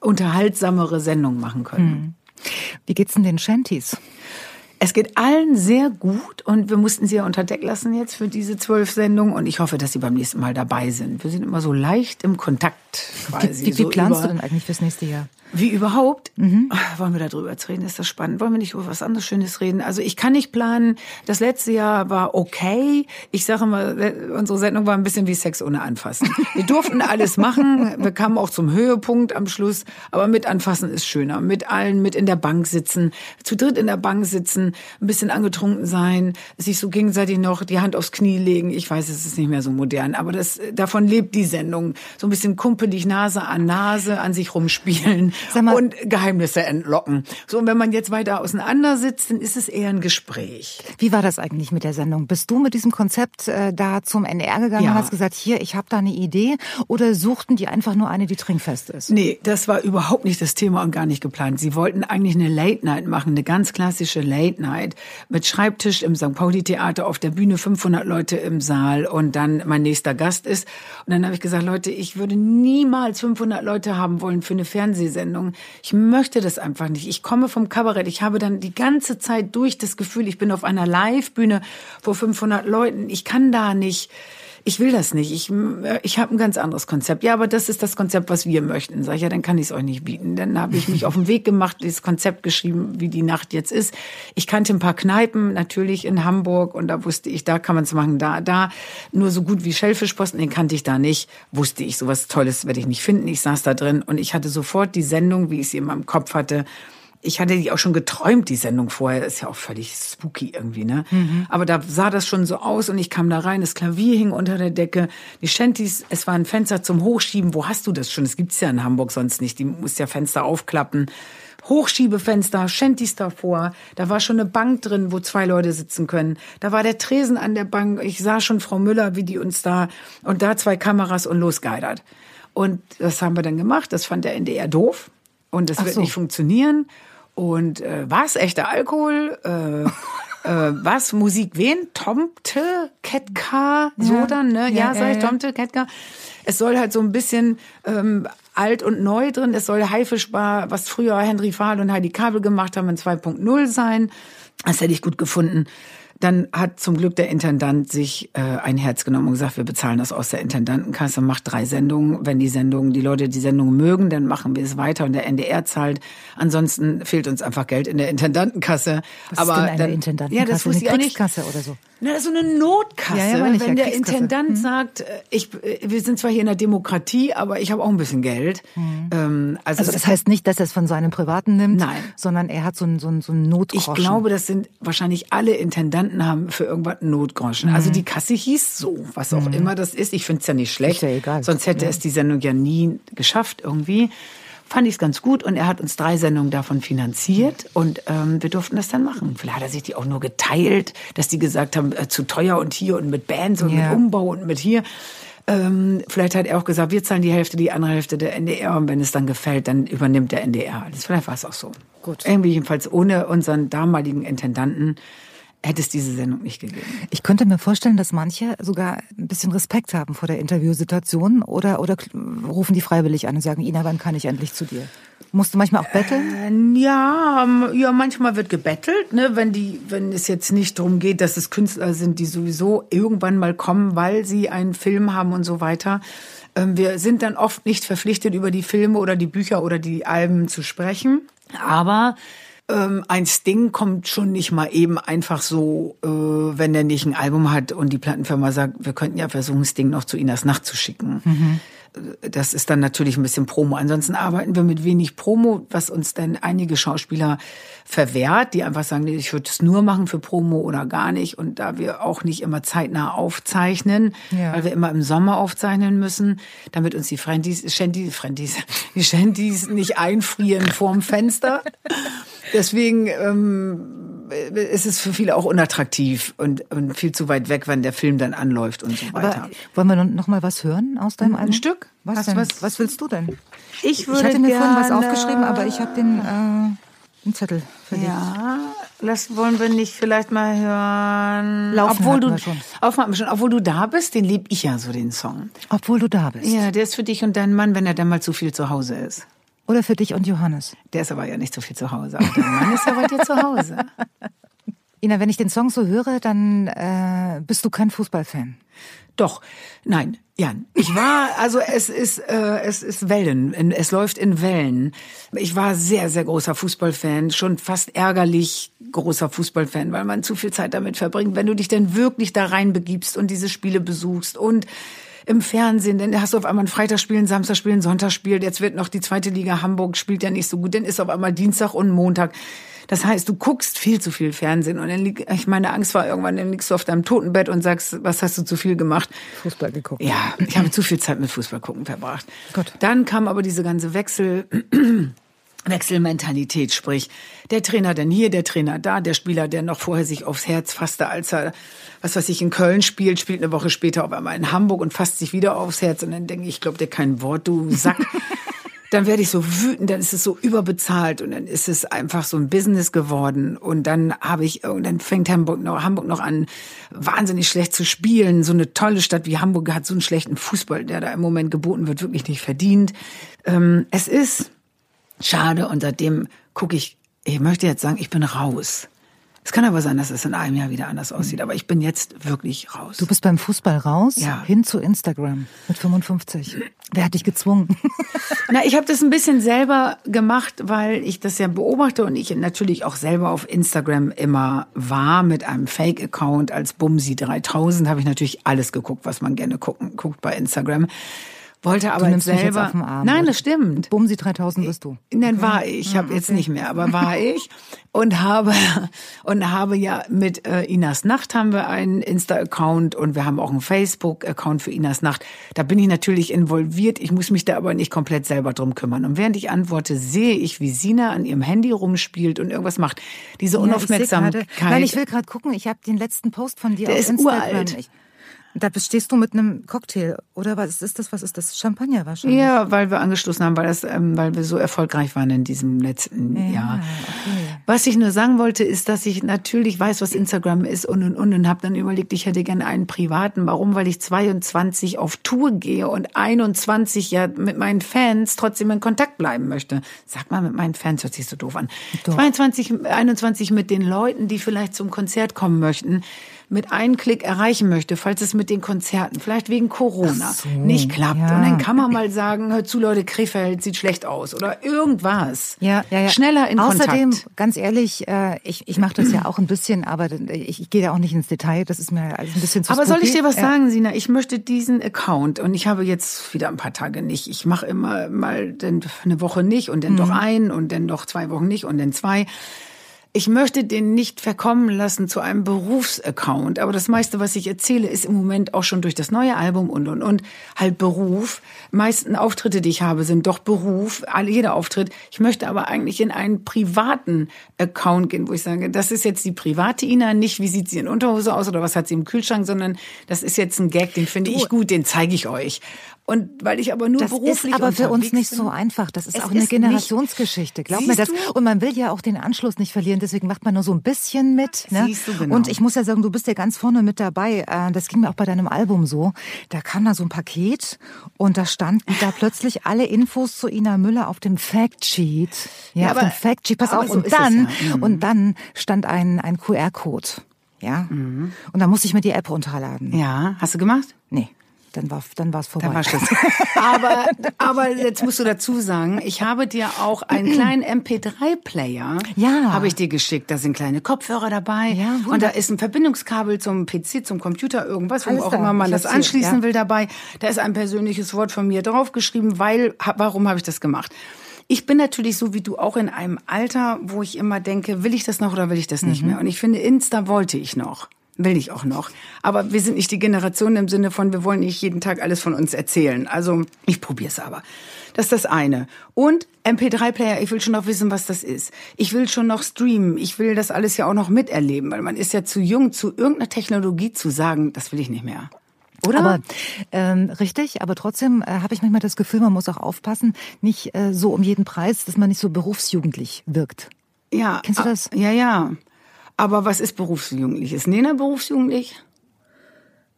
unterhaltsamere Sendungen machen können. Wie geht's denn den Shanties? Es geht allen sehr gut und wir mussten sie ja unter Deck lassen jetzt für diese zwölf Sendungen und ich hoffe, dass sie beim nächsten Mal dabei sind. Wir sind immer so leicht im Kontakt quasi. Wie, wie, wie so planst du denn eigentlich fürs nächste Jahr? Wie überhaupt? Mhm. Wollen wir darüber jetzt reden? Ist das spannend? Wollen wir nicht über was anderes Schönes reden? Also ich kann nicht planen. Das letzte Jahr war okay. Ich sage mal, unsere Sendung war ein bisschen wie Sex ohne Anfassen. Wir durften alles machen. Wir kamen auch zum Höhepunkt am Schluss. Aber mit Anfassen ist schöner. Mit allen, mit in der Bank sitzen, zu dritt in der Bank sitzen, ein bisschen angetrunken sein, sich so gegenseitig noch die Hand aufs Knie legen. Ich weiß, es ist nicht mehr so modern, aber das, davon lebt die Sendung. So ein bisschen kumpelig Nase an Nase an sich rumspielen und Geheimnisse entlocken. So, und wenn man jetzt weiter auseinander sitzt, dann ist es eher ein Gespräch. Wie war das eigentlich mit der Sendung? Bist du mit diesem Konzept äh, da zum NDR gegangen ja. und hast gesagt, hier, ich habe da eine Idee? Oder suchten die einfach nur eine, die trinkfest ist? Nee, das war überhaupt nicht das Thema und gar nicht geplant. Sie wollten eigentlich eine Late Night machen, eine ganz klassische Late Night mit Schreibtisch im St. Pauli Theater auf der Bühne, 500 Leute im Saal und dann mein nächster Gast ist. Und dann habe ich gesagt, Leute, ich würde niemals 500 Leute haben wollen für eine Fernsehsendung. Sendung. Ich möchte das einfach nicht. Ich komme vom Kabarett. Ich habe dann die ganze Zeit durch das Gefühl, ich bin auf einer Live-Bühne vor 500 Leuten. Ich kann da nicht ich will das nicht. Ich, ich habe ein ganz anderes Konzept. Ja, aber das ist das Konzept, was wir möchten. Sag ich, ja, dann kann ich es euch nicht bieten. Dann habe ich mich auf den Weg gemacht, dieses Konzept geschrieben, wie die Nacht jetzt ist. Ich kannte ein paar Kneipen, natürlich in Hamburg, und da wusste ich, da kann man es machen, da, da. Nur so gut wie Schellfischposten, den kannte ich da nicht. Wusste ich, sowas Tolles werde ich nicht finden. Ich saß da drin und ich hatte sofort die Sendung, wie ich sie in meinem Kopf hatte, ich hatte die auch schon geträumt, die Sendung vorher. Ist ja auch völlig spooky irgendwie, ne? Mhm. Aber da sah das schon so aus und ich kam da rein, das Klavier hing unter der Decke, die Shanties, es war ein Fenster zum Hochschieben. Wo hast du das schon? Das gibt's ja in Hamburg sonst nicht. Die muss ja Fenster aufklappen. Hochschiebefenster, Shanties davor. Da war schon eine Bank drin, wo zwei Leute sitzen können. Da war der Tresen an der Bank. Ich sah schon Frau Müller, wie die uns da und da zwei Kameras und losgeidert. Und das haben wir dann gemacht. Das fand der NDR doof. Und das Ach wird so. nicht funktionieren. Und äh, was? Echter Alkohol? Äh, äh, was? Musik wen? Tomte? Ketka? So ja. dann, ne? Ja, ja sag ich, Tomte, Ketka. Es soll halt so ein bisschen ähm, alt und neu drin. Es soll Haifischbar, was früher Henry Fahl und Heidi Kabel gemacht haben, in 2.0 sein. Das hätte ich gut gefunden. Dann hat zum Glück der Intendant sich äh, ein Herz genommen und gesagt, wir bezahlen das aus der Intendantenkasse, macht drei Sendungen. Wenn die Sendungen, die Leute die Sendung mögen, dann machen wir es weiter und der NDR zahlt. Ansonsten fehlt uns einfach Geld in der Intendantenkasse. Was Aber ist denn eine dann, Intendantenkasse? Ja, das wusste eine ich auch nicht. oder so. Na, so eine Notkasse. Ja, ja, wenn der Intendant hm. sagt, äh, ich, äh, wir sind zwar hier in der Demokratie, aber ich habe auch ein bisschen Geld. Hm. Ähm, also, also das heißt nicht, dass er es von seinem Privaten nimmt, Nein. sondern er hat so einen so einen, so einen Notgroschen. Ich glaube, das sind wahrscheinlich alle Intendanten haben für irgendwas Notgroschen. Also mhm. Also die Kasse hieß so, was auch mhm. immer das ist. Ich finde es ja nicht schlecht. Ist ja egal. Sonst hätte ja. es die Sendung ja nie geschafft irgendwie fand ich es ganz gut und er hat uns drei Sendungen davon finanziert und ähm, wir durften das dann machen. Vielleicht hat er sich die auch nur geteilt, dass die gesagt haben, äh, zu teuer und hier und mit Bands und ja. mit Umbau und mit hier. Ähm, vielleicht hat er auch gesagt, wir zahlen die Hälfte, die andere Hälfte der NDR und wenn es dann gefällt, dann übernimmt der NDR alles. Vielleicht war es auch so. Gut. Irgendwie jedenfalls ohne unseren damaligen Intendanten hätte es diese Sendung nicht gegeben. Ich könnte mir vorstellen, dass manche sogar ein bisschen Respekt haben vor der Interviewsituation oder, oder rufen die freiwillig an und sagen, Ina, wann kann ich endlich zu dir? Musst du manchmal auch betteln? Äh, ja, ja, manchmal wird gebettelt, ne, wenn die, wenn es jetzt nicht darum geht, dass es Künstler sind, die sowieso irgendwann mal kommen, weil sie einen Film haben und so weiter. Ähm, wir sind dann oft nicht verpflichtet, über die Filme oder die Bücher oder die Alben zu sprechen. Aber ähm, ein Sting kommt schon nicht mal eben einfach so, äh, wenn er nicht ein Album hat und die Plattenfirma sagt, wir könnten ja versuchen, Sting noch zu Inas Nacht zu schicken. Mhm. Das ist dann natürlich ein bisschen Promo. Ansonsten arbeiten wir mit wenig Promo, was uns dann einige Schauspieler verwehrt, die einfach sagen, ich würde es nur machen für Promo oder gar nicht. Und da wir auch nicht immer zeitnah aufzeichnen, ja. weil wir immer im Sommer aufzeichnen müssen, damit uns die Friendis, Shanties, Friendis, die Shanties nicht einfrieren vorm Fenster. Deswegen ähm, ist es für viele auch unattraktiv und, und viel zu weit weg, wenn der Film dann anläuft und so weiter. Aber wollen wir noch mal was hören aus deinem Album? Ein Stück? Was, was, was, was willst du denn? Ich würde ich hatte mir vorhin was aufgeschrieben, aber ich habe den äh, einen Zettel für dich. Ja, das wollen wir nicht vielleicht mal hören. Laufen obwohl du, schon. Aufmachen schon. Obwohl du da bist, den lieb ich ja so, den Song. Obwohl du da bist. Ja, der ist für dich und deinen Mann, wenn er dann mal zu viel zu Hause ist. Oder für dich und Johannes? Der ist aber ja nicht so viel zu Hause. Aber dein Mann ist ja bei dir zu Hause. Ina, wenn ich den Song so höre, dann äh, bist du kein Fußballfan. Doch, nein, Jan. Ich war, also es ist, äh, es ist Wellen, es läuft in Wellen. Ich war sehr, sehr großer Fußballfan, schon fast ärgerlich großer Fußballfan, weil man zu viel Zeit damit verbringt, wenn du dich denn wirklich da reinbegibst und diese Spiele besuchst und im Fernsehen, dann hast du auf einmal ein Freitagsspiel, ein Samstagspiel, ein Sonntagsspiel, jetzt wird noch die zweite Liga Hamburg, spielt ja nicht so gut, dann ist auf einmal Dienstag und Montag. Das heißt, du guckst viel zu viel Fernsehen und dann lieg, ich meine Angst war irgendwann, dann liegst du auf deinem Totenbett und sagst, was hast du zu viel gemacht? Fußball geguckt. Ja, ich habe zu viel Zeit mit Fußball gucken verbracht. Gut. Dann kam aber diese ganze Wechsel Wechselmentalität, sprich der Trainer denn hier, der Trainer da, der Spieler, der noch vorher sich aufs Herz fasste, als er, was weiß ich, in Köln spielt, spielt eine Woche später auf einmal in Hamburg und fasst sich wieder aufs Herz und dann denke ich, ich glaube dir kein Wort, du Sack. dann werde ich so wütend, dann ist es so überbezahlt und dann ist es einfach so ein Business geworden und dann habe ich, und dann fängt Hamburg noch, Hamburg noch an, wahnsinnig schlecht zu spielen. So eine tolle Stadt wie Hamburg hat so einen schlechten Fußball, der da im Moment geboten wird, wirklich nicht verdient. Ähm, es ist schade und seitdem gucke ich, ich möchte jetzt sagen, ich bin raus. Es kann aber sein, dass es in einem Jahr wieder anders aussieht, aber ich bin jetzt wirklich raus. Du bist beim Fußball raus, Ja. hin zu Instagram mit 55. Wer hat dich gezwungen? Na, ich habe das ein bisschen selber gemacht, weil ich das ja beobachte und ich natürlich auch selber auf Instagram immer war mit einem Fake-Account als Bumsi3000 habe ich natürlich alles geguckt, was man gerne gucken, guckt bei Instagram. Wollte aber du nimmst mich selber. jetzt auf den Arm. Nein, das stimmt. Bumsi 3000 bist du. Nein, war ich. Ich habe jetzt nicht mehr, aber war ich und habe und habe ja mit äh, Inas Nacht haben wir einen Insta-Account und wir haben auch einen Facebook-Account für Inas Nacht. Da bin ich natürlich involviert. Ich muss mich da aber nicht komplett selber drum kümmern. Und während ich antworte, sehe ich, wie Sina an ihrem Handy rumspielt und irgendwas macht. Diese Ja, ich Unaufmerksamkeit. gerade- Nein, ich will gerade gucken. Ich habe den letzten Post von dir Der auf ist Instagram. uralt. Ich, da stehst du mit einem Cocktail oder was ist das? Was ist das? Champagner wahrscheinlich. ja, weil wir angeschlossen haben, weil, das, ähm, weil wir so erfolgreich waren in diesem letzten Jahr. okay. Was ich nur sagen wollte, ist, dass ich natürlich weiß, was Instagram ist und und und und habe dann überlegt, ich hätte gerne einen privaten. Warum? Weil ich 22 auf Tour gehe und 21 ja mit meinen Fans trotzdem in Kontakt bleiben möchte. Sag mal, mit meinen Fans hört sich so doof an. Doch. 22, 21 mit den Leuten, die vielleicht zum Konzert kommen möchten, mit einem Klick erreichen möchte, falls es mit den Konzerten vielleicht wegen Corona so, nicht klappt. ja. Und dann kann man mal sagen, hör zu Leute, Krefeld sieht schlecht aus oder irgendwas. Ja, ja, ja. Schneller in Außerdem, Kontakt. ganz ehrlich, äh, ich, ich mache das ja auch ein bisschen, aber ich, ich gehe da auch nicht ins Detail. Das ist mir also ein bisschen zu Aber soll ich spooky. dir was Ja. sagen, Sina? Ich möchte diesen Account und ich habe jetzt wieder ein paar Tage nicht. Ich mache immer mal dann eine Woche nicht und dann doch Mhm. ein und dann doch zwei Wochen nicht und dann zwei. Ich möchte den nicht verkommen lassen zu einem Berufsaccount. Aber das meiste, was ich erzähle, ist im Moment auch schon durch das neue Album und, und, und halt Beruf. Meisten Auftritte, die ich habe, sind doch Beruf. Jeder Auftritt. Ich möchte aber eigentlich in einen privaten Account gehen, wo ich sage, das ist jetzt die private Ina, nicht wie sieht sie in Unterhose aus oder was hat sie im Kühlschrank, sondern das ist jetzt ein Gag, den finde ich gut, den zeige ich euch. Und weil ich aber nur Das beruflich ist aber für uns nicht bin- so einfach. Das ist Es auch eine ist Generationsgeschichte. Glaub mir das. du? Und man will ja auch den Anschluss nicht verlieren. Deswegen macht man nur so ein bisschen mit. Ne? Siehst du, genau. Und ich muss ja sagen, du bist ja ganz vorne mit dabei. Äh, Das ging mir auch bei deinem Album so. Da kam da so ein Paket und da standen da plötzlich alle Infos zu Ina Müller auf dem Factsheet. Ja, Ja, auf aber- dem Factsheet. Pass auf. so und dann, ja. Mhm. und dann stand ein, ein QR-Code. Ja. Und dann musste ich mir die App runterladen. Ja, hast du gemacht? Nee. Dann war dann war's vorbei. Da war Schluss. aber, aber jetzt musst du dazu sagen, ich habe dir auch einen kleinen MP3-Player. Ja. Habe ich dir geschickt. Da sind kleine Kopfhörer dabei. Ja, und da ist ein Verbindungskabel zum PC, zum Computer, irgendwas, wo Alles auch da. immer man Ich das anschließen ja. will dabei. Da ist ein persönliches Wort von mir draufgeschrieben, weil, warum habe ich das gemacht? Ich bin natürlich so wie du auch in einem Alter, wo ich immer denke, will ich das noch oder will ich das Mhm. nicht mehr? Und ich finde, Insta wollte ich noch. Will ich auch noch. Aber wir sind nicht die Generation im Sinne von, wir wollen nicht jeden Tag alles von uns erzählen. Also ich probiere es aber. Das ist das eine. Und MP3-Player, ich will schon noch wissen, was das ist. Ich will schon noch streamen. Ich will das alles ja auch noch miterleben, weil man ist ja zu jung, zu irgendeiner Technologie zu sagen, das will ich nicht mehr. Oder? Aber ähm, richtig, aber trotzdem äh, habe ich manchmal das Gefühl, man muss auch aufpassen, nicht äh, so um jeden Preis, dass man nicht so berufsjugendlich wirkt. ja. Kennst du ah, das? Ja, ja. Aber was ist berufsjugendlich? Ist Nena berufsjugendlich?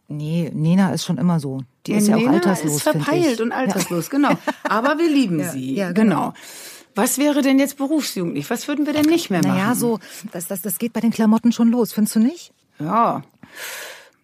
Nee, Nena ist schon immer so. Die ist ja auch Nena alterslos, ist verpeilt und alterslos, genau. Aber wir lieben Ja, sie, ja, genau. genau. Was wäre denn jetzt berufsjugendlich? Was würden wir denn nicht mehr machen? Naja, so, das, das, das geht bei den Klamotten schon los, findest du nicht? Ja.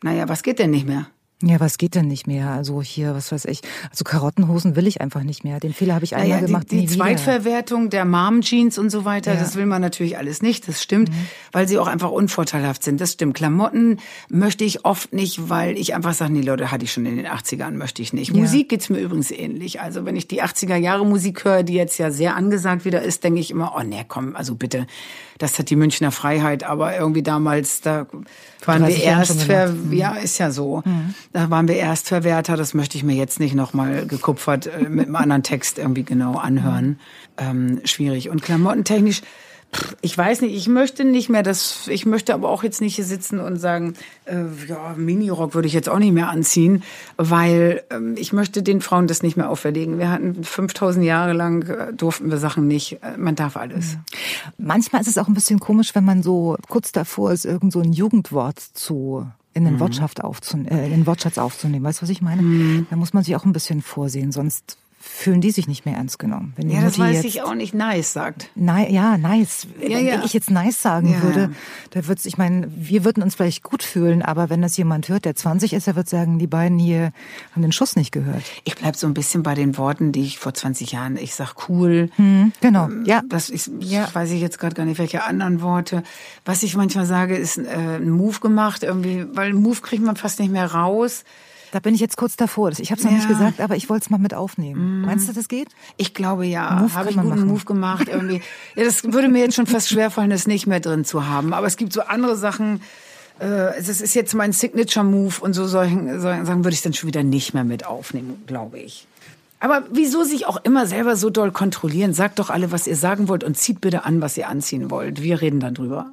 Naja, was geht denn nicht mehr? Ja, was geht denn nicht mehr? Also hier, was weiß ich. Also Karottenhosen will ich einfach nicht mehr. Den Fehler habe ich einmal naja, gemacht. Die, die Zweitverwertung der Mom-Jeans und so weiter, ja. das will man natürlich alles nicht. Das stimmt, mhm. weil sie auch einfach unvorteilhaft sind. Das stimmt. Klamotten möchte ich oft nicht, weil ich einfach sage, nee Leute, hatte ich schon in den 80ern, möchte ich nicht. Ja. Musik geht's mir übrigens ähnlich. Also wenn ich die 80er Jahre Musik höre, die jetzt ja sehr angesagt wieder ist, denke ich immer, oh nee, komm, also bitte das hat die Münchner Freiheit, aber irgendwie damals, da waren wir erst, ver mhm. ja, ist ja so. Mhm. Da waren wir Erstverwerter, das möchte ich mir jetzt nicht nochmal gekupfert äh, mit einem anderen Text irgendwie genau anhören. Ähm, schwierig. Und klamottentechnisch, ich weiß nicht, ich möchte nicht mehr das, ich möchte aber auch jetzt nicht hier sitzen und sagen, äh, ja, Minirock würde ich jetzt auch nicht mehr anziehen, weil ähm, ich möchte den Frauen das nicht mehr auferlegen. Wir hatten 5000 Jahre lang, äh, durften wir Sachen nicht, äh, man darf alles. Manchmal ist es auch ein bisschen komisch, wenn man so kurz davor ist, irgend so ein Jugendwort zu in den, mhm. Wortschaft aufzunehmen, äh, in den Wortschatz aufzunehmen. Weißt du, was ich meine? Mhm. Da muss man sich auch ein bisschen vorsehen, sonst fühlen die sich nicht mehr ernst genommen. Wenn ja, das weiß ich auch nicht. Nice sagt. Ni ja, nice. Ja, wenn ja. ich jetzt nice sagen ja. würde, da wird's, ich meine, wir würden uns vielleicht gut fühlen, aber wenn das jemand hört, der 20 ist, der wird sagen, die beiden hier haben den Schuss nicht gehört. Ich bleib so ein bisschen bei den Worten, die ich vor 20 Jahren, ich sag cool. Hm, genau. Ähm, ja. Das ist, ja. weiß ich jetzt gerade gar nicht, welche anderen Worte. Was ich manchmal sage, ist äh, ein Move gemacht, irgendwie, weil Move kriegt man fast nicht mehr raus. Da bin ich jetzt kurz davor. Ich habe es noch ja. nicht gesagt, aber ich wollte es mal mit aufnehmen. Mm. Meinst du, das geht? Ich glaube ja. Habe ich einen guten machen. Move gemacht irgendwie. ja, das würde mir jetzt schon fast schwerfallen, das nicht mehr drin zu haben. Aber es gibt so andere Sachen. Äh, es ist jetzt mein Signature-Move und so solchen Sachen würde ich dann schon wieder nicht mehr mit aufnehmen, glaube ich. Aber wieso sich auch immer selber so doll kontrollieren? Sagt doch alle, was ihr sagen wollt und zieht bitte an, was ihr anziehen wollt. Wir reden dann drüber.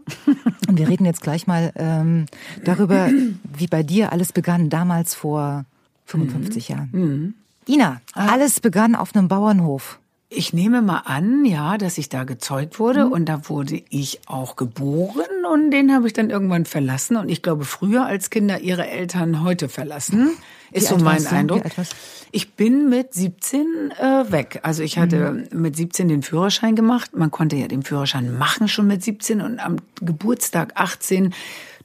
Und wir reden jetzt gleich mal ähm, darüber, wie bei dir alles begann, damals vor 55 mhm. Jahren. Mhm. Ina, ah. alles begann auf einem Bauernhof. Ich nehme mal an, ja, dass ich da gezeugt wurde mhm. und da wurde ich auch geboren und den habe ich dann irgendwann verlassen und ich glaube früher als Kinder ihre Eltern heute verlassen. Ist so mein Eindruck. Ich bin mit 17 äh, weg. Also ich hatte mhm. mit 17 den Führerschein gemacht. Man konnte ja den Führerschein machen schon mit 17 und am Geburtstag 18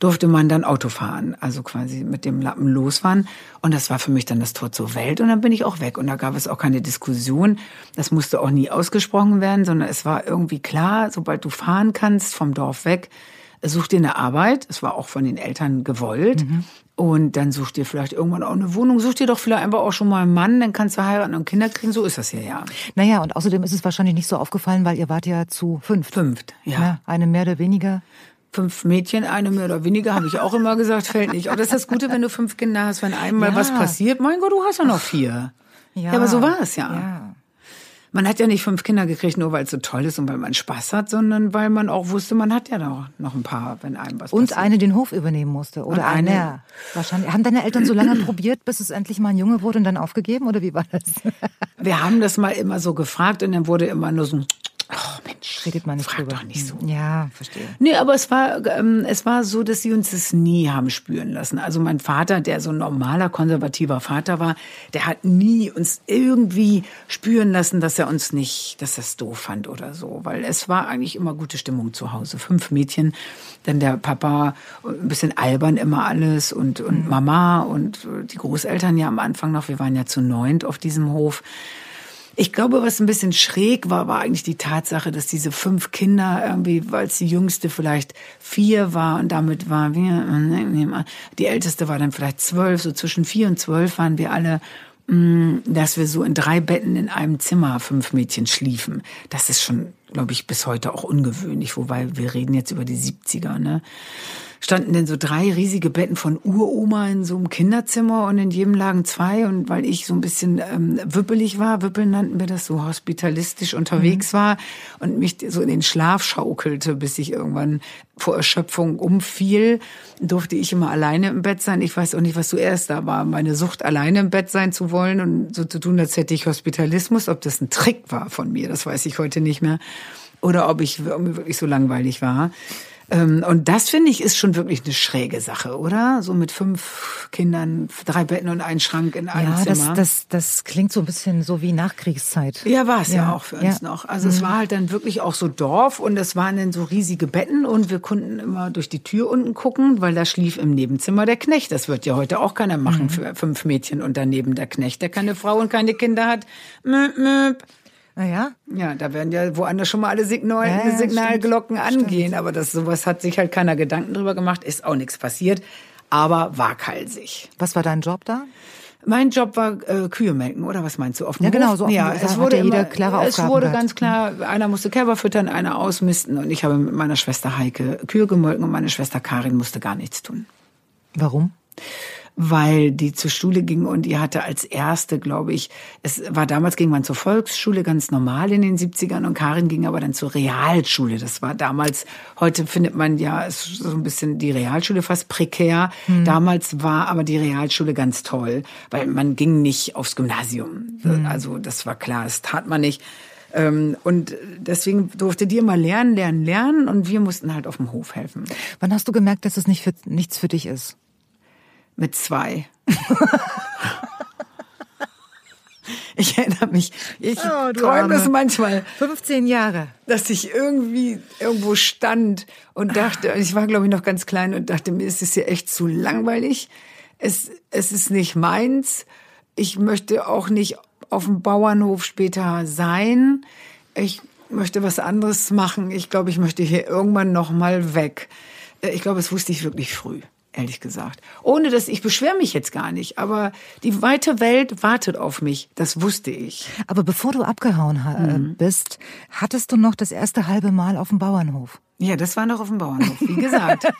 durfte man dann Auto fahren, also quasi mit dem Lappen losfahren. Und das war für mich dann das Tor zur Welt und dann bin ich auch weg. Und da gab es auch keine Diskussion. Das musste auch nie ausgesprochen werden, sondern es war irgendwie klar, sobald du fahren kannst vom Dorf weg, such dir eine Arbeit. Es war auch von den Eltern gewollt. Mhm. Und dann such dir vielleicht irgendwann auch eine Wohnung. Such dir doch vielleicht einfach auch schon mal einen Mann, dann kannst du heiraten und Kinder kriegen. So ist das ja, ja. Naja, und außerdem ist es wahrscheinlich nicht so aufgefallen, weil ihr wart ja zu fünft. Fünft, ja. ja eine mehr oder weniger fünf Mädchen, eine mehr oder weniger, habe ich auch immer gesagt, fällt nicht. Aber das ist das Gute, wenn du fünf Kinder hast, wenn einmal ja. was passiert. Mein Gott, du hast ja noch vier. Ja, ja aber so war es ja. ja. Man hat ja nicht fünf Kinder gekriegt, nur weil es so toll ist und weil man Spaß hat, sondern weil man auch wusste, man hat ja noch, noch ein paar, wenn einem was Und passiert. eine den Hof übernehmen musste. Oder eine, eine. Wahrscheinlich. Haben deine Eltern so lange probiert, bis es endlich mal ein Junge wurde und dann aufgegeben? Oder wie war das? Wir haben das mal immer so gefragt und dann wurde immer nur so Oh Mensch, redet man nicht frag drüber. doch nicht so. Ja, verstehe. Nee, aber es war, ähm, es war so, dass sie uns das nie haben spüren lassen. Also mein Vater, der so ein normaler, konservativer Vater war, der hat nie uns irgendwie spüren lassen, dass er uns nicht, dass er es doof fand oder so. Weil es war eigentlich immer gute Stimmung zu Hause. Fünf Mädchen, dann der Papa, ein bisschen albern immer alles und, und mhm. Mama und die Großeltern ja am Anfang noch. Wir waren ja zu neunt auf diesem Hof. Ich glaube, was ein bisschen schräg war, war eigentlich die Tatsache, dass diese fünf Kinder irgendwie, weil es die jüngste vielleicht vier war und damit waren wir, die älteste war dann vielleicht zwölf, so zwischen vier und zwölf waren wir alle mm, dass wir so in drei Betten in einem Zimmer fünf Mädchen schliefen. Das ist schon, glaube ich, bis heute auch ungewöhnlich, wobei wir reden jetzt über die 70er, ne? Standen denn so drei riesige Betten von Uroma in so einem Kinderzimmer und in jedem lagen zwei. Und weil ich so ein bisschen ähm, wippelig war, wippeln nannten wir das, so hospitalistisch unterwegs mhm. war und mich so in den Schlaf schaukelte, bis ich irgendwann vor Erschöpfung umfiel, durfte ich immer alleine im Bett sein. Ich weiß auch nicht, was zuerst da war. Meine Sucht, alleine im Bett sein zu wollen und so zu tun, als hätte ich Hospitalismus. Ob das ein Trick war von mir, das weiß ich heute nicht mehr. Oder ob ich wirklich so langweilig war. Ähm, und das finde ich ist schon wirklich eine schräge Sache, oder? So mit fünf Kindern, drei Betten und ein Schrank in einem ja, Zimmer. Das, das, das klingt so ein bisschen so wie Nachkriegszeit. Ja, war es ja. ja. auch für uns ja. noch. Also mhm. es war halt dann wirklich auch so Dorf und es waren dann so riesige Betten und wir konnten immer durch die Tür unten gucken, weil da schlief im Nebenzimmer der Knecht. Das wird ja heute auch keiner machen mhm. für fünf Mädchen und daneben der Knecht, der keine Frau und keine Kinder hat. Möp, möp. Naja. Ja, da werden ja woanders schon mal alle Signal ja, Signalglocken stimmt, angehen, stimmt. aber das sowas hat sich halt keiner Gedanken drüber gemacht, ist auch nichts passiert, aber waghalsig. Was war dein Job da? Mein Job war äh, Kühe melken, oder was meinst du? Auf ja, genau, so. Ja, es wurde ja jeder klare Aufgaben Es wurde gehabt. ganz klar, einer musste Kälber füttern, einer ausmisten und ich habe mit meiner Schwester Heike Kühe gemolken und meine Schwester Karin musste gar nichts tun. Warum? Weil die zur Schule ging und die hatte als erste, glaube ich, es war damals ging man zur Volksschule ganz normal in den 70ern und Karin ging aber dann zur Realschule. Das war damals, heute findet man ja so ein bisschen die Realschule fast prekär. Hm. Damals war aber die Realschule ganz toll, weil man ging nicht aufs Gymnasium. Hm. Also das war klar, das tat man nicht. Ähm, und deswegen durfte die immer lernen, lernen, lernen und wir mussten halt auf dem Hof helfen. Wann hast du gemerkt, dass es nicht für, nichts für dich ist? Mit zwei. ich erinnere mich, ich oh, träume es manchmal. 15 Jahre. Dass ich irgendwie irgendwo stand und dachte, ich war glaube ich noch ganz klein und dachte mir, es ist hier echt zu langweilig. Es, es ist nicht meins. Ich möchte auch nicht auf dem Bauernhof später sein. Ich möchte was anderes machen. Ich glaube, ich möchte hier irgendwann noch mal weg. Ich glaube, das wusste ich wirklich früh ehrlich gesagt. Ohne dass ich beschwere mich jetzt gar nicht, aber die weite Welt wartet auf mich, das wusste ich. Aber bevor du abgehauen äh, mhm. bist, hattest du noch das erste halbe Mal auf dem Bauernhof? Ja, das war noch auf dem Bauernhof, wie gesagt.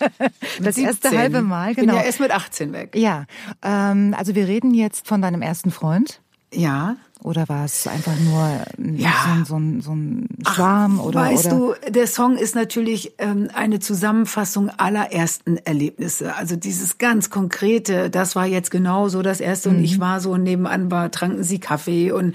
das 17. erste halbe Mal, genau. Bin ja erst mit 18 weg. Ja, ähm, also wir reden jetzt von deinem ersten Freund. Ja. Oder war es einfach nur ja. so, so, so ein Schwarm? Ach, oder, weißt oder? du, der Song ist natürlich ähm, eine Zusammenfassung aller ersten Erlebnisse. Also dieses ganz konkrete, das war jetzt genau so das erste mhm. und ich war so und nebenan war, tranken sie Kaffee und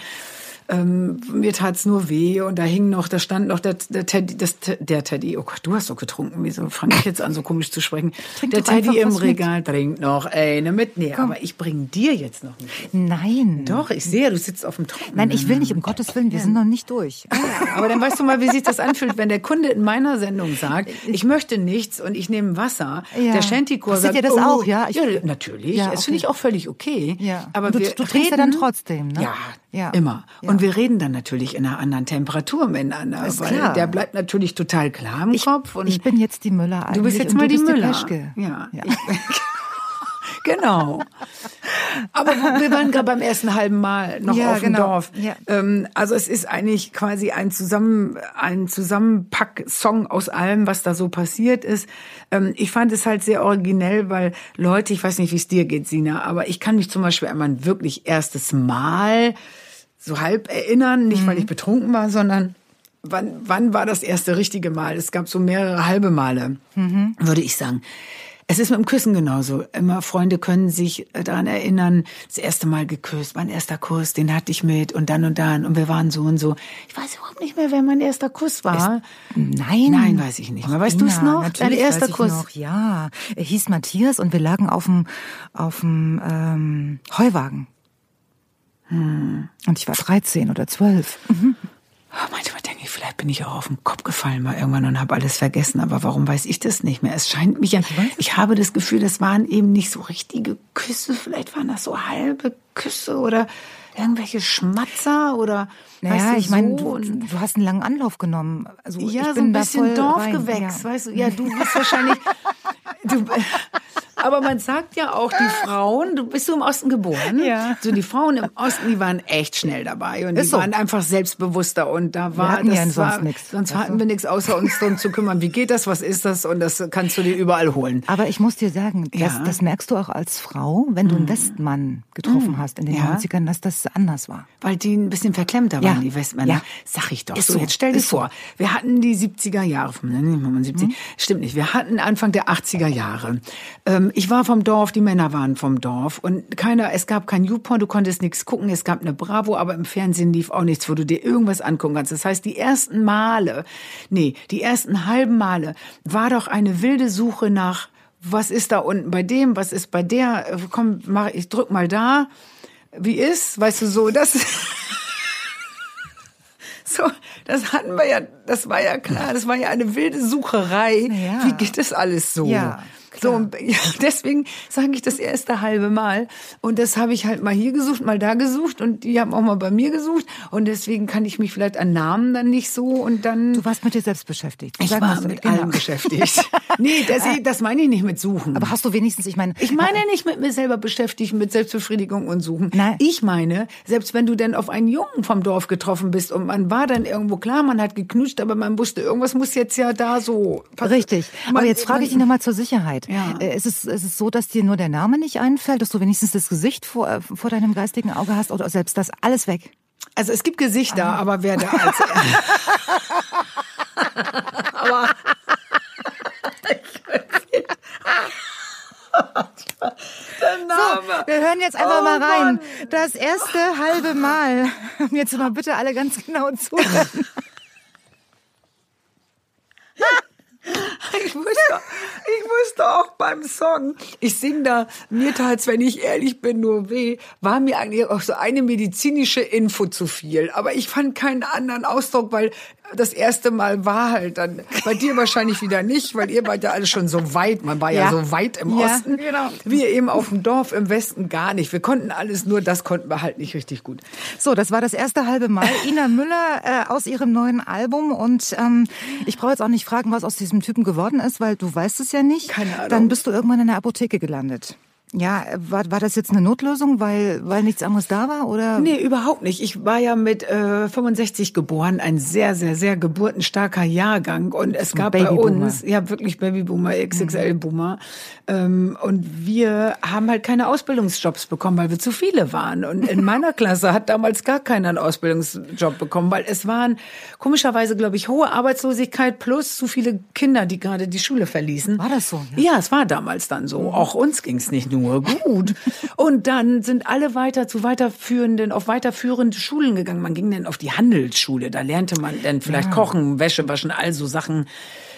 ähm, mir tat's nur weh und da hing noch, da stand noch der, der Teddy, das, der Teddy, oh Gott, du hast doch getrunken, wieso fange ich jetzt an, so komisch zu sprechen? Trink der Teddy im Regal mit. bringt noch eine mit. Nee, Komm. aber ich bring dir jetzt noch nicht. Nein. Doch, ich sehe, du sitzt auf dem Trockenen. Nein, ich will nicht, um Gottes Willen, wir sind noch nicht durch. Aber dann weißt du mal, wie sich das anfühlt, wenn der Kunde in meiner Sendung sagt, ich möchte nichts und ich nehme Wasser. Ja. Der Shantychor sagt, ihr das oh, auch, ja? Ich, ja, natürlich. Ja, okay. Das finde ich auch völlig okay. Ja. Aber du, wir du trinkst ja dann trotzdem, ne? Ja, ja. immer. Ja. Und wir reden dann natürlich in einer anderen Temperatur miteinander. Ist weil klar. der bleibt natürlich total klar im ich, Kopf. Und ich bin jetzt die Müller eigentlich. Du bist jetzt mal die Müller. Die ja. ja. genau. Aber wir waren gerade beim ersten halben Mal noch ja, auf dem genau. Dorf. Ja. Ähm, also es ist eigentlich quasi ein Zusammen, ein Zusammenpack-Song aus allem, was da so passiert ist. Ähm, ich fand es halt sehr originell, weil Leute, ich weiß nicht, wie es dir geht, Sina, aber ich kann mich zum Beispiel an mein wirklich erstes Mal so halb erinnern, nicht mhm. weil ich betrunken war, sondern wann, wann war das erste richtige Mal? Es gab so mehrere halbe Male, mhm. würde ich sagen. Es ist mit dem Küssen genauso. Immer Freunde können sich daran erinnern, das erste Mal geküsst, mein erster Kuss, den hatte ich mit und dann und dann und wir waren so und so. Ich weiß überhaupt nicht mehr, wer mein erster Kuss war. Es, nein. Nein, weiß ich nicht mehr. Weißt du es noch? Dein erster weiß ich Kuss? Noch. Ja, er hieß Matthias und wir lagen auf dem, auf dem ähm, Heuwagen. Hm. Und ich war 13 oder 12. Mhm. Oh, manchmal denke ich, vielleicht bin ich auch auf den Kopf gefallen mal irgendwann und habe alles vergessen. Aber warum weiß ich das nicht mehr? Es scheint mich ja. Ich habe das Gefühl, das waren eben nicht so richtige Küsse. Vielleicht waren das so halbe Küsse oder irgendwelche Schmatzer oder. Naja, weißt ich meine, du, du, hast einen langen Anlauf genommen. Also ja, so ein bisschen Dorfgewächs, ja. weißt du. Ja, du bist wahrscheinlich. du, aber man sagt ja auch, die Frauen, du bist du im Osten geboren. Ja. So die Frauen im Osten, die waren echt schnell dabei und die so. waren einfach selbstbewusster und da war wir hatten das ja sonst war, nichts. Sonst hatten wir nichts außer uns darum zu kümmern. Wie geht das? Was ist das? Und das kannst du dir überall holen. Aber ich muss dir sagen, das, ja. das merkst du auch als Frau, wenn du einen mhm. Westmann getroffen mhm. hast in den ja. 90ern, dass das anders war. Weil die ein bisschen verklemmter waren, die Westmänner. Ja. Sag ich doch. Ist so, jetzt stell dir vor, wir hatten die 70er Jahre, 70, mhm. stimmt nicht, wir hatten Anfang der 80er Jahre. Ähm, ähm, ich war vom Dorf, die Männer waren vom Dorf und keiner, es gab kein YouPorn, du konntest nichts gucken, es gab eine Bravo, aber im Fernsehen lief auch nichts, wo du dir irgendwas angucken kannst. Das heißt, die ersten Male, nee, die ersten halben Male war doch eine wilde Suche nach, was ist da unten bei dem, was ist bei der, äh, komm, mach, ich drück mal da, wie ist, weißt du, so, das... So, das hatten wir ja, das war ja klar, das war ja eine wilde Sucherei. Ja. Wie geht das alles so? Ja. So, ja, deswegen sage ich das erste halbe Mal. Und das habe ich halt mal hier gesucht, mal da gesucht und die haben auch mal bei mir gesucht. Und deswegen kann ich mich vielleicht an Namen dann nicht so und dann. Du warst mit dir selbst beschäftigt. Ich Sag war mit genau. allem beschäftigt. nee, das, das meine ich nicht mit Suchen. Aber hast du wenigstens, ich meine. Ich meine nicht mit mir selber beschäftigt, mit Selbstbefriedigung und Suchen. Nein. Ich meine, selbst wenn du denn auf einen Jungen vom Dorf getroffen bist und man war dann irgendwo klar, man hat geknutscht, aber man wusste, irgendwas muss jetzt ja da so. Richtig. Aber jetzt frage ich dich nochmal zur Sicherheit. Ja. Äh, ist, es, ist es so, dass dir nur der Name nicht einfällt, dass du wenigstens das Gesicht vor, äh, vor deinem geistigen Auge hast oder selbst das alles weg? Also es gibt Gesichter, ah. aber wer da als aber so, wir hören jetzt einfach oh mal rein. Mann. Das erste halbe Mal. Jetzt mal bitte alle ganz genau zuhören. Ich wusste, ich wusste auch beim Song, ich sing da, mir tat's, wenn ich ehrlich bin, nur weh, war mir eigentlich auch so eine medizinische Info zu viel. Aber ich fand keinen anderen Ausdruck, weil das erste Mal war halt dann bei dir wahrscheinlich wieder nicht, weil ihr wart ja alle schon so weit, man war ja, ja so weit im ja, Osten. Genau. Wir eben auf dem Dorf im Westen gar nicht. Wir konnten alles, nur das konnten wir halt nicht richtig gut. So, das war das erste halbe Mal. Ina Müller äh, aus ihrem neuen Album und ähm, ich brauche jetzt auch nicht fragen, was aus diesem Typen geworden ist, weil du weißt es ja nicht. Keine Ahnung. Dann bist du irgendwann in der Apotheke gelandet. Ja, war, war das jetzt eine Notlösung, weil, weil nichts anderes da war? Oder? Nee, überhaupt nicht. Ich war ja mit äh, 65 geboren, ein sehr, sehr, sehr geburtenstarker Jahrgang. Und es gab bei uns, ja wirklich Babyboomer, XXL-Boomer. Ähm, und wir haben halt keine Ausbildungsjobs bekommen, weil wir zu viele waren. Und in meiner Klasse hat damals gar keiner einen Ausbildungsjob bekommen, weil es waren komischerweise, glaube ich, hohe Arbeitslosigkeit plus zu viele Kinder, die gerade die Schule verließen. War das so? Ja, ja es war damals dann so. Auch uns ging es nicht nur nur gut. Und dann sind alle weiter zu weiterführenden, auf weiterführende Schulen gegangen. Man ging dann auf die Handelsschule. Da lernte man dann vielleicht ja. kochen, Wäsche waschen, all so Sachen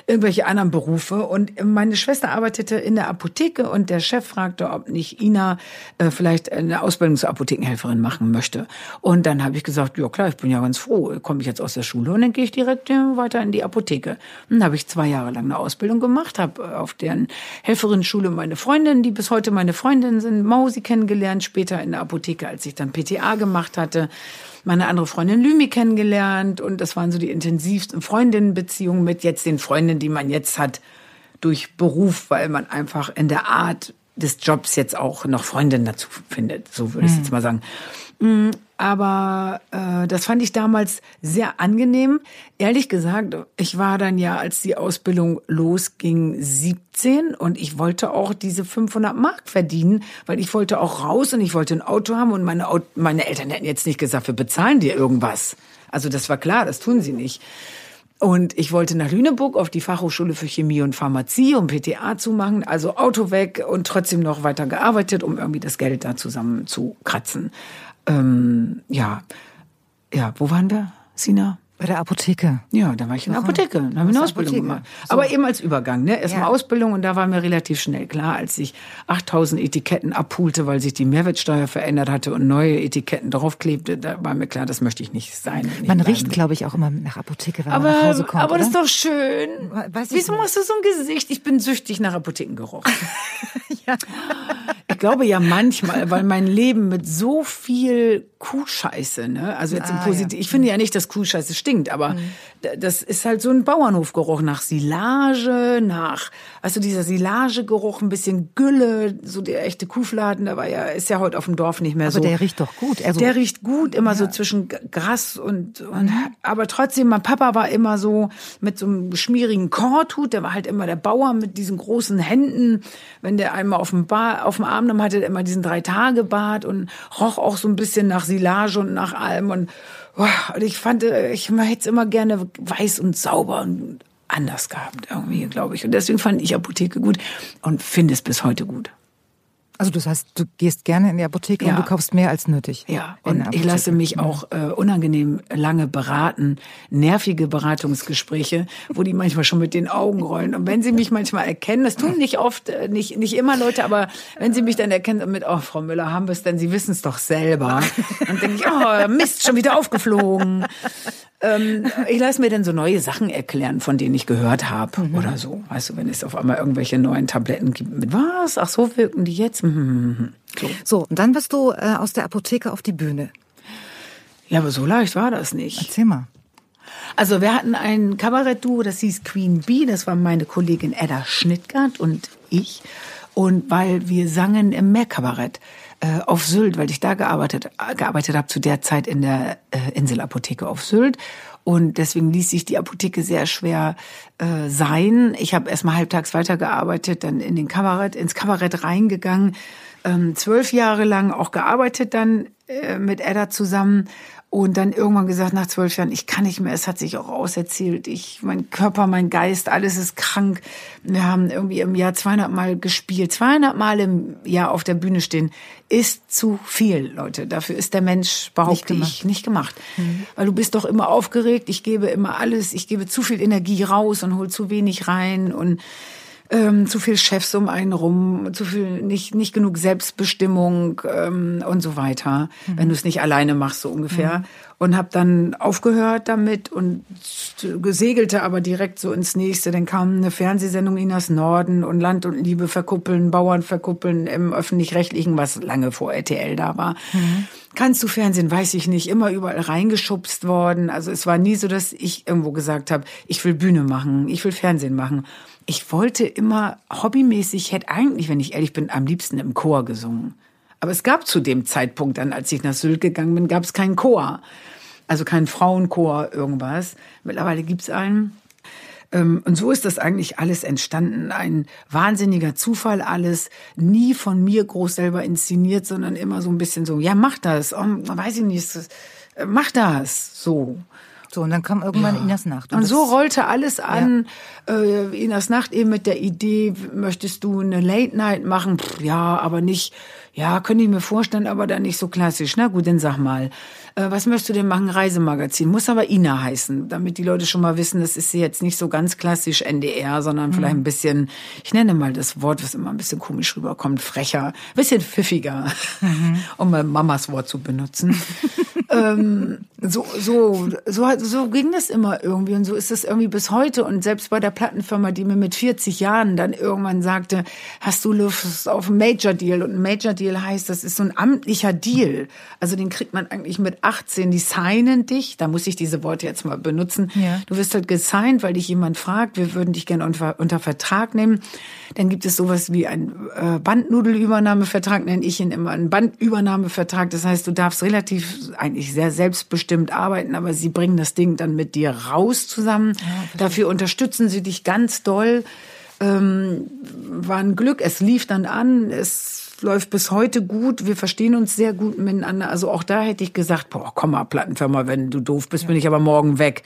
irgendwelche anderen Berufe. Und meine Schwester arbeitete in der Apotheke und der Chef fragte, ob nicht Ina äh, vielleicht eine Ausbildung zur Apothekenhelferin machen möchte. Und dann habe ich gesagt, ja klar, ich bin ja ganz froh, komme ich jetzt aus der Schule und dann gehe ich direkt äh, weiter in die Apotheke. Und dann habe ich zwei Jahre lang eine Ausbildung gemacht, habe auf deren Helferinnenschule meine Freundin, die bis heute meine Freundin sind, Mausi kennengelernt, später in der Apotheke, als ich dann PTA gemacht hatte meine andere Freundin Lümi kennengelernt und das waren so die intensivsten Freundinnenbeziehungen mit jetzt den Freundinnen, die man jetzt hat durch Beruf, weil man einfach in der Art des Jobs jetzt auch noch Freundinnen dazu findet, so würde ich mhm. jetzt mal sagen. Aber äh, das fand ich damals sehr angenehm. Ehrlich gesagt, ich war dann ja, als die Ausbildung losging, 17 und ich wollte auch diese 500 Mark verdienen, weil ich wollte auch raus und ich wollte ein Auto haben und meine, meine Eltern hätten jetzt nicht gesagt, wir bezahlen dir irgendwas. Also das war klar, das tun sie nicht. Und ich wollte nach Lüneburg auf die Fachhochschule für Chemie und Pharmazie, um PTA zu machen, also Auto weg und trotzdem noch weiter gearbeitet, um irgendwie das Geld da zusammen zu kratzen. Ähm, ja, ja, wo waren wir, Sina? Bei der Apotheke. Ja, da war ich in der Apotheke. Da habe ich eine Ausbildung Apotheke. gemacht. So. Aber eben als Übergang, ne? Erstmal ja. Ausbildung und da war mir relativ schnell klar, als ich 8000 Etiketten abpulte, weil sich die Mehrwertsteuer verändert hatte und neue Etiketten draufklebte, da war mir klar, das möchte ich nicht sein. Nicht man riecht, glaube ich, auch immer nach Apotheke, wenn aber, man nach Hause kommt. Aber oder? das ist doch schön. Weiß Wieso machst du so ein Gesicht? Ich bin süchtig nach Apothekengeruch. ja. Ich glaube ja manchmal, weil mein Leben mit so viel Kuhscheiße, ne? Also jetzt ah, im Positiv. Ja. Ich finde ja nicht, dass Kuhscheiße stinkt, aber mhm. das ist halt so ein Bauernhofgeruch nach Silage, nach, also dieser Silagegeruch, ein bisschen Gülle, so der echte Kuhfladen, da war ja, ist ja heute auf dem Dorf nicht mehr aber so. Aber der riecht doch gut. Also, der riecht gut, immer ja. so zwischen Gras und, und mhm. aber trotzdem, mein Papa war immer so mit so einem schmierigen Korthut, der war halt immer der Bauer mit diesen großen Händen, wenn der einmal auf dem, Bar, auf dem Arm nahm, hatte der immer diesen Drei-Tage-Bart und roch auch so ein bisschen nach Silage und nach allem und, und ich fand, ich hätte es immer gerne weiß und sauber und anders gehabt, irgendwie, glaube ich. Und deswegen fand ich Apotheke gut und finde es bis heute gut. Also das heißt, du gehst gerne in die Apotheke ja. und du kaufst mehr als nötig. Ja, und ich lasse mich auch äh, unangenehm lange beraten, nervige Beratungsgespräche, wo die manchmal schon mit den Augen rollen. Und wenn sie mich manchmal erkennen, das tun nicht oft, äh, nicht, nicht immer Leute, aber wenn sie mich dann erkennen und mit, oh, Frau Müller, haben wir es denn, Sie wissen es doch selber. Dann denke ich, oh, Mist, schon wieder aufgeflogen. Ähm, ich lasse mir dann so neue Sachen erklären, von denen ich gehört habe mhm. oder so. Weißt du, wenn es auf einmal irgendwelche neuen Tabletten gibt mit was? Ach, so wirken die jetzt? Mhm. So. so, und dann bist du äh, aus der Apotheke auf die Bühne. Ja, aber so leicht war das nicht. Erzähl mal. Also wir hatten ein Kabarettduo, das hieß Queen Bee, das war meine Kollegin Edda Schnittgart und ich. Und weil wir sangen im Meerkabarett äh, auf Sylt, weil ich da gearbeitet, gearbeitet habe zu der Zeit in der äh, Inselapotheke auf Sylt. Und deswegen ließ sich die Apotheke sehr schwer äh, sein. Ich habe erstmal halbtags weitergearbeitet, dann in den Kabarett, ins Kabarett reingegangen, ähm, zwölf Jahre lang auch gearbeitet dann äh, mit Edda zusammen und dann irgendwann gesagt nach zwölf Jahren, ich kann nicht mehr, es hat sich auch auserzählt, ich, mein Körper, mein Geist, alles ist krank. Wir haben irgendwie im Jahr 200 Mal gespielt, 200 Mal im Jahr auf der Bühne stehen, ist zu viel, Leute. Dafür ist der Mensch, behaupte nicht ich, nicht gemacht. Mhm. Weil du bist doch immer aufgeregt, ich gebe immer alles, ich gebe zu viel Energie raus und hol zu wenig rein und ähm, zu viel Chefs um einen rum, zu viel nicht nicht genug Selbstbestimmung ähm, und so weiter, mhm. wenn du es nicht alleine machst so ungefähr. Mhm. Und habe dann aufgehört damit und gesegelte aber direkt so ins nächste. Dann kam eine Fernsehsendung Inas Norden und Land und Liebe verkuppeln, Bauern verkuppeln im öffentlich-rechtlichen, was lange vor RTL da war. Mhm. Kannst du Fernsehen? Weiß ich nicht. Immer überall reingeschubst worden. Also es war nie so, dass ich irgendwo gesagt habe, ich will Bühne machen, ich will Fernsehen machen ich wollte immer hobbymäßig, hätte eigentlich, wenn ich ehrlich bin, am liebsten im Chor gesungen. Aber es gab zu dem Zeitpunkt dann, als ich nach Sylt gegangen bin, gab es keinen Chor. Also keinen Frauenchor, irgendwas. Mittlerweile gibt's einen. Ähm, und so ist das eigentlich alles entstanden. Ein wahnsinniger Zufall alles. Nie von mir groß selber inszeniert, sondern immer so ein bisschen so, ja, mach das. Oh, weiß ich nicht, äh, mach das. So. So, und dann kam irgendwann ja. Inas Nacht. Und, und so rollte alles an. Ja. Äh, Inas Nacht eben mit der Idee, möchtest du eine Late Night machen? Pff, ja, aber nicht, ja, könnte ich mir vorstellen, aber dann nicht so klassisch. Na gut, dann sag mal. Äh, was möchtest du denn machen? Reisemagazin. Muss aber Ina heißen, damit die Leute schon mal wissen, das ist jetzt nicht so ganz klassisch NDR, sondern mhm. vielleicht ein bisschen, ich nenne mal das Wort, was immer ein bisschen komisch rüberkommt, frecher, ein bisschen pfiffiger, mhm. um mal Mamas Wort zu benutzen. ähm, so, so, so, so ging das immer irgendwie und so ist es irgendwie bis heute. Und selbst bei der Plattenfirma, die mir mit 40 Jahren dann irgendwann sagte, hast du Lust auf einen Major Deal? Und ein Major Deal heißt, das ist so ein amtlicher Deal. Also den kriegt man eigentlich mit 18, die signen dich. Da muss ich diese Worte jetzt mal benutzen. Ja. Du wirst halt gesigned, weil dich jemand fragt, wir würden dich gerne unter, unter Vertrag nehmen. Dann gibt es sowas wie ein äh, Bandnudelübernahmevertrag, nenne ich ihn immer, einen Bandübernahmevertrag. Das heißt, du darfst relativ, eigentlich sehr selbstbestimmt arbeiten, aber sie bringen das Ding dann mit dir raus zusammen. Ja, Dafür unterstützen sie dich ganz doll. Ähm, war ein Glück, es lief dann an, es läuft bis heute gut, wir verstehen uns sehr gut miteinander. Also auch da hätte ich gesagt, boah, komm mal, Plattenfirma, wenn du doof bist, bin ich aber morgen weg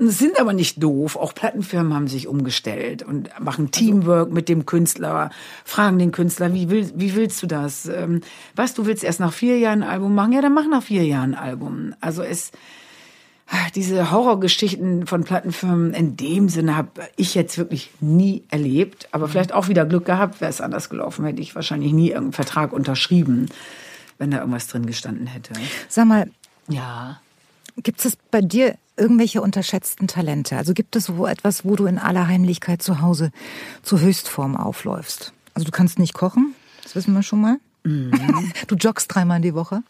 sind aber nicht doof. Auch Plattenfirmen haben sich umgestellt und machen also Teamwork mit dem Künstler, fragen den Künstler, wie, will, wie willst du das? Ähm, was, du willst erst nach vier Jahren ein Album machen? Ja, dann mach nach vier Jahren ein Album. Also es, diese Horrorgeschichten von Plattenfirmen in dem Sinne habe ich jetzt wirklich nie erlebt. Aber mhm. vielleicht auch wieder Glück gehabt, wäre es anders gelaufen, hätte ich wahrscheinlich nie irgendeinen Vertrag unterschrieben, wenn da irgendwas drin gestanden hätte. Sag mal, ja. Gibt es bei dir irgendwelche unterschätzten Talente? Also gibt es so etwas, wo du in aller Heimlichkeit zu Hause zur Höchstform aufläufst? Also du kannst nicht kochen, das wissen wir schon mal. Mhm. Du joggst dreimal in die Woche.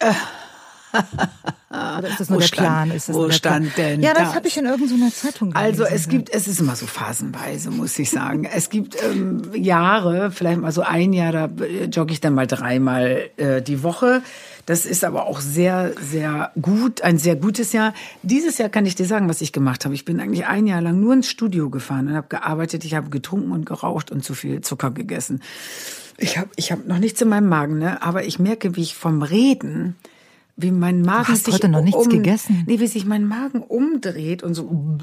Äh. Oder ist das nur wo der stand, Plan? Ist das wo stand denn Ja, das, das? habe ich in irgendeiner Zeitung gelesen. Also es gibt, es ist immer so phasenweise, muss ich sagen. es gibt ähm, Jahre, vielleicht mal so ein Jahr, da jogge ich dann mal dreimal äh, die Woche. Das ist aber auch sehr, sehr gut, ein sehr gutes Jahr. Dieses Jahr kann ich dir sagen, was ich gemacht habe. Ich bin eigentlich ein Jahr lang nur ins Studio gefahren und habe gearbeitet. Ich habe getrunken und geraucht und zu viel Zucker gegessen. Ich habe ich hab noch nichts in meinem Magen, ne? aber ich merke, wie ich vom Reden wie mein Magen du hast sich heute noch nichts um, gegessen. Nee, wie sich mein Magen umdreht und so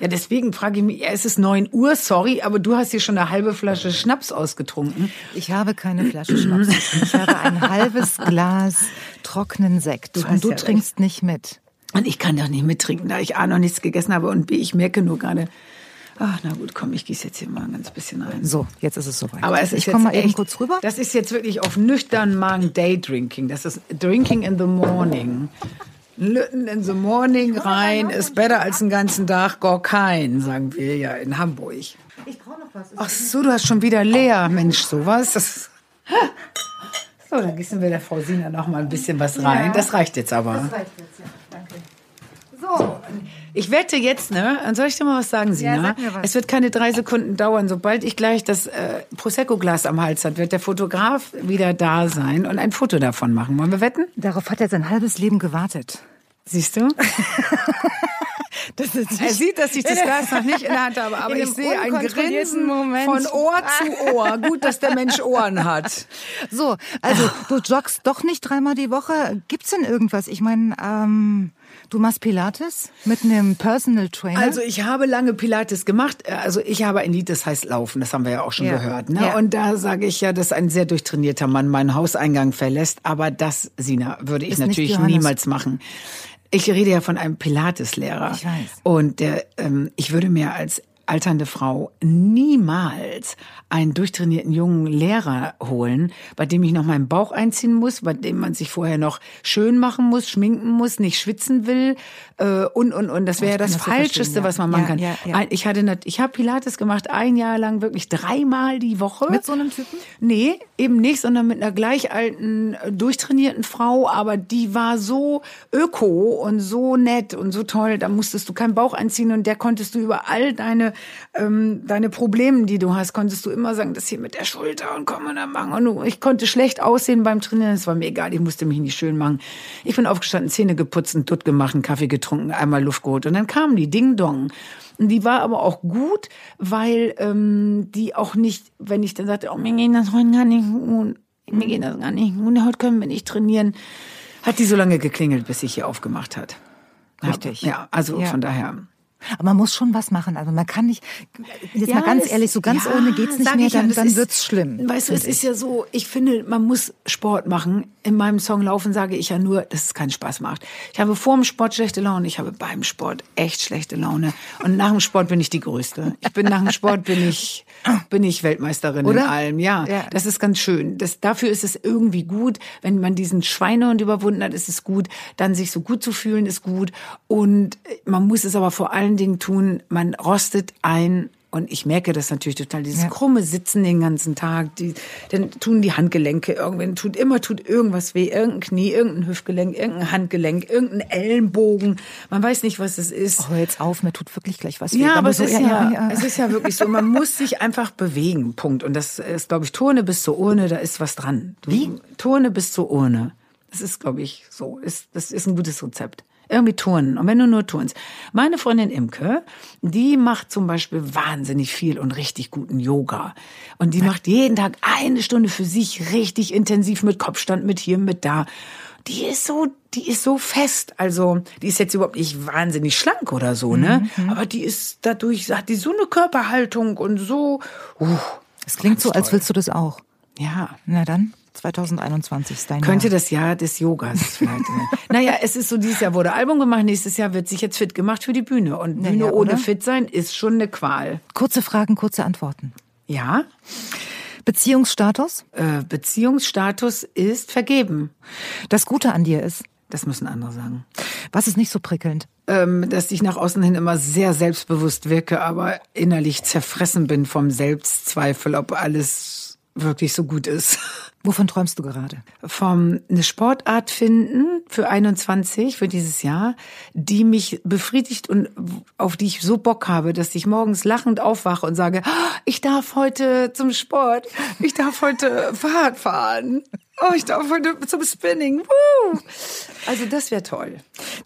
Ja, deswegen frage ich mich, ja, es ist 9 Uhr, sorry, aber du hast hier schon eine halbe Flasche Schnaps ausgetrunken. Ich habe keine Flasche Schnaps. Ich habe ein halbes Glas trockenen Sekt. Du und du ja trinkst recht. nicht mit. Und ich kann doch nicht mittrinken, da ich A noch nichts gegessen habe und B, ich merke nur gerade, Ach, na gut, komm, ich gieße jetzt hier mal ein ganz bisschen ein. So, jetzt ist es soweit. Aber es ist ich komme mal eben kurz rüber. Das ist jetzt wirklich auf nüchternen Magen Daydrinking. Das ist Drinking in the Morning. Lütten in the Morning rein ist besser als den ganzen Tag gar kein, sagen wir ja in Hamburg. Ich brauche noch was. Ach so, du hast schon wieder leer. Mensch, sowas. Das so, dann gießen wir der Frau Sina noch mal ein bisschen was rein. Das reicht jetzt aber. Das reicht jetzt, ja. Danke. So, ich wette jetzt, ne? Soll ich dir mal was sagen, Sina? Ja, sag mir was. Es wird keine drei Sekunden dauern. Sobald ich gleich das äh, Prosecco-Glas am Hals hat, wird der Fotograf wieder da sein und ein Foto davon machen. Wollen wir wetten? Darauf hat er sein halbes Leben gewartet. Siehst du? er sieht, dass ich das Glas noch nicht in der Hand habe, aber ich sehe ein Grinsen Moment. von Ohr zu Ohr. Gut, dass der Mensch Ohren hat. So, also du joggst doch nicht dreimal die Woche. Gibt's denn irgendwas? Ich meine, ähm, Du machst Pilates mit einem Personal Trainer? Also ich habe lange Pilates gemacht. Also ich habe ein Lied, das heißt Laufen. Das haben wir ja auch schon ja. gehört. Ne? Ja. Und da sage ich ja, dass ein sehr durchtrainierter Mann meinen Hauseingang verlässt. Aber das, Sina, würde ich Ist natürlich niemals machen. Ich rede ja von einem Pilates-Lehrer. Ich weiß. Und der, ähm, ich würde mir als alternde Frau niemals einen durchtrainierten jungen Lehrer holen, bei dem ich noch meinen Bauch einziehen muss, bei dem man sich vorher noch schön machen muss, schminken muss, nicht schwitzen will äh, und und und. Das wäre ja das, das Falscheste, ja. was man machen ja, kann. Ja, ich hatte, ich habe Pilates gemacht ein Jahr lang wirklich dreimal die Woche. Mit so einem Typen? Nee, eben nicht, sondern mit einer gleich alten durchtrainierten Frau, aber die war so öko und so nett und so toll. Da musstest du keinen Bauch einziehen und der konntest du über all deine ähm, deine Probleme, die du hast, konntest du immer sagen, das hier mit der Schulter und komm und dann machen. Und ich konnte schlecht aussehen beim Trainieren, es war mir egal, ich musste mich nicht schön machen. Ich bin aufgestanden, Zähne geputzt, einen Dutt gemacht, einen Kaffee getrunken, einmal Luft geholt und dann kamen die Ding Dong. Und die war aber auch gut, weil ähm, die auch nicht, wenn ich dann sagte, oh, mir geht das heute gar nicht gut, mir geht das gar nicht gut, heute können wir nicht trainieren, hat die so lange geklingelt, bis sich hier aufgemacht hat. Richtig. Ja, also ja. von daher. Aber man muss schon was machen. Also man kann nicht, jetzt ja, mal ganz ehrlich, so ganz ja, ohne geht's nicht mehr, dann, dann wird's schlimm. Weißt du, es ist ja so, ich finde, man muss Sport machen. In meinem Song Laufen sage ich ja nur, dass es keinen Spaß macht. Ich habe vor dem Sport schlechte Laune, ich habe beim Sport echt schlechte Laune. Und nach dem Sport bin ich die Größte. Ich bin nach dem Sport bin ich, bin ich Weltmeisterin Oder? in allem. Ja, ja, das ist ganz schön. Das, dafür ist es irgendwie gut, wenn man diesen Schweinehund überwunden hat, ist es gut. Dann sich so gut zu fühlen ist gut. Und man muss es aber vor allem allen Dingen tun, man rostet ein und ich merke das natürlich total, dieses ja. krumme Sitzen den ganzen Tag, die, dann tun die Handgelenke irgendwann, tut immer tut irgendwas weh, irgendein Knie, irgendein Hüftgelenk, irgendein Handgelenk, irgendein Ellenbogen. Man weiß nicht, was es ist. Oh, jetzt auf, mir tut wirklich gleich was weh. Ja, aber es, so, ist ja, ja, ja, es ist ja wirklich so, man muss sich einfach bewegen, Punkt. Und das ist, glaube ich, Turne bis zur Urne, da ist was dran. Wie? Turne bis zur Urne. Das ist, glaube ich, so. Ist, das ist ein gutes Rezept. Irgendwie turnen. Und wenn du nur turnst. Meine Freundin Imke, die macht zum Beispiel wahnsinnig viel und richtig guten Yoga. Und die macht jeden Tag eine Stunde für sich richtig intensiv mit Kopfstand, mit hier, mit da. Die ist so, die ist so fest. Also, die ist jetzt überhaupt nicht wahnsinnig schlank oder so, ne? Mhm. Aber die ist dadurch, hat die so eine Körperhaltung und so, uh, Es klingt so, als willst du das auch. Ja. Na dann. 2021 ist dein Könnte Jahr. das Jahr des Yogas vielleicht. naja, es ist so, dieses Jahr wurde Album gemacht, nächstes Jahr wird sich jetzt fit gemacht für die Bühne. Und Bühne naja, ohne fit sein ist schon eine Qual. Kurze Fragen, kurze Antworten. Ja. Beziehungsstatus? Äh, Beziehungsstatus ist vergeben. Das Gute an dir ist? Das müssen andere sagen. Was ist nicht so prickelnd? Ähm, dass ich nach außen hin immer sehr selbstbewusst wirke, aber innerlich zerfressen bin vom Selbstzweifel, ob alles wirklich so gut ist. Wovon träumst du gerade? Vom eine Sportart finden für 21 für dieses Jahr, die mich befriedigt und auf die ich so Bock habe, dass ich morgens lachend aufwache und sage, oh, ich darf heute zum Sport, ich darf heute Fahrrad fahren. Oh, ich darf heute zum Spinning. Woo! Also das wäre toll.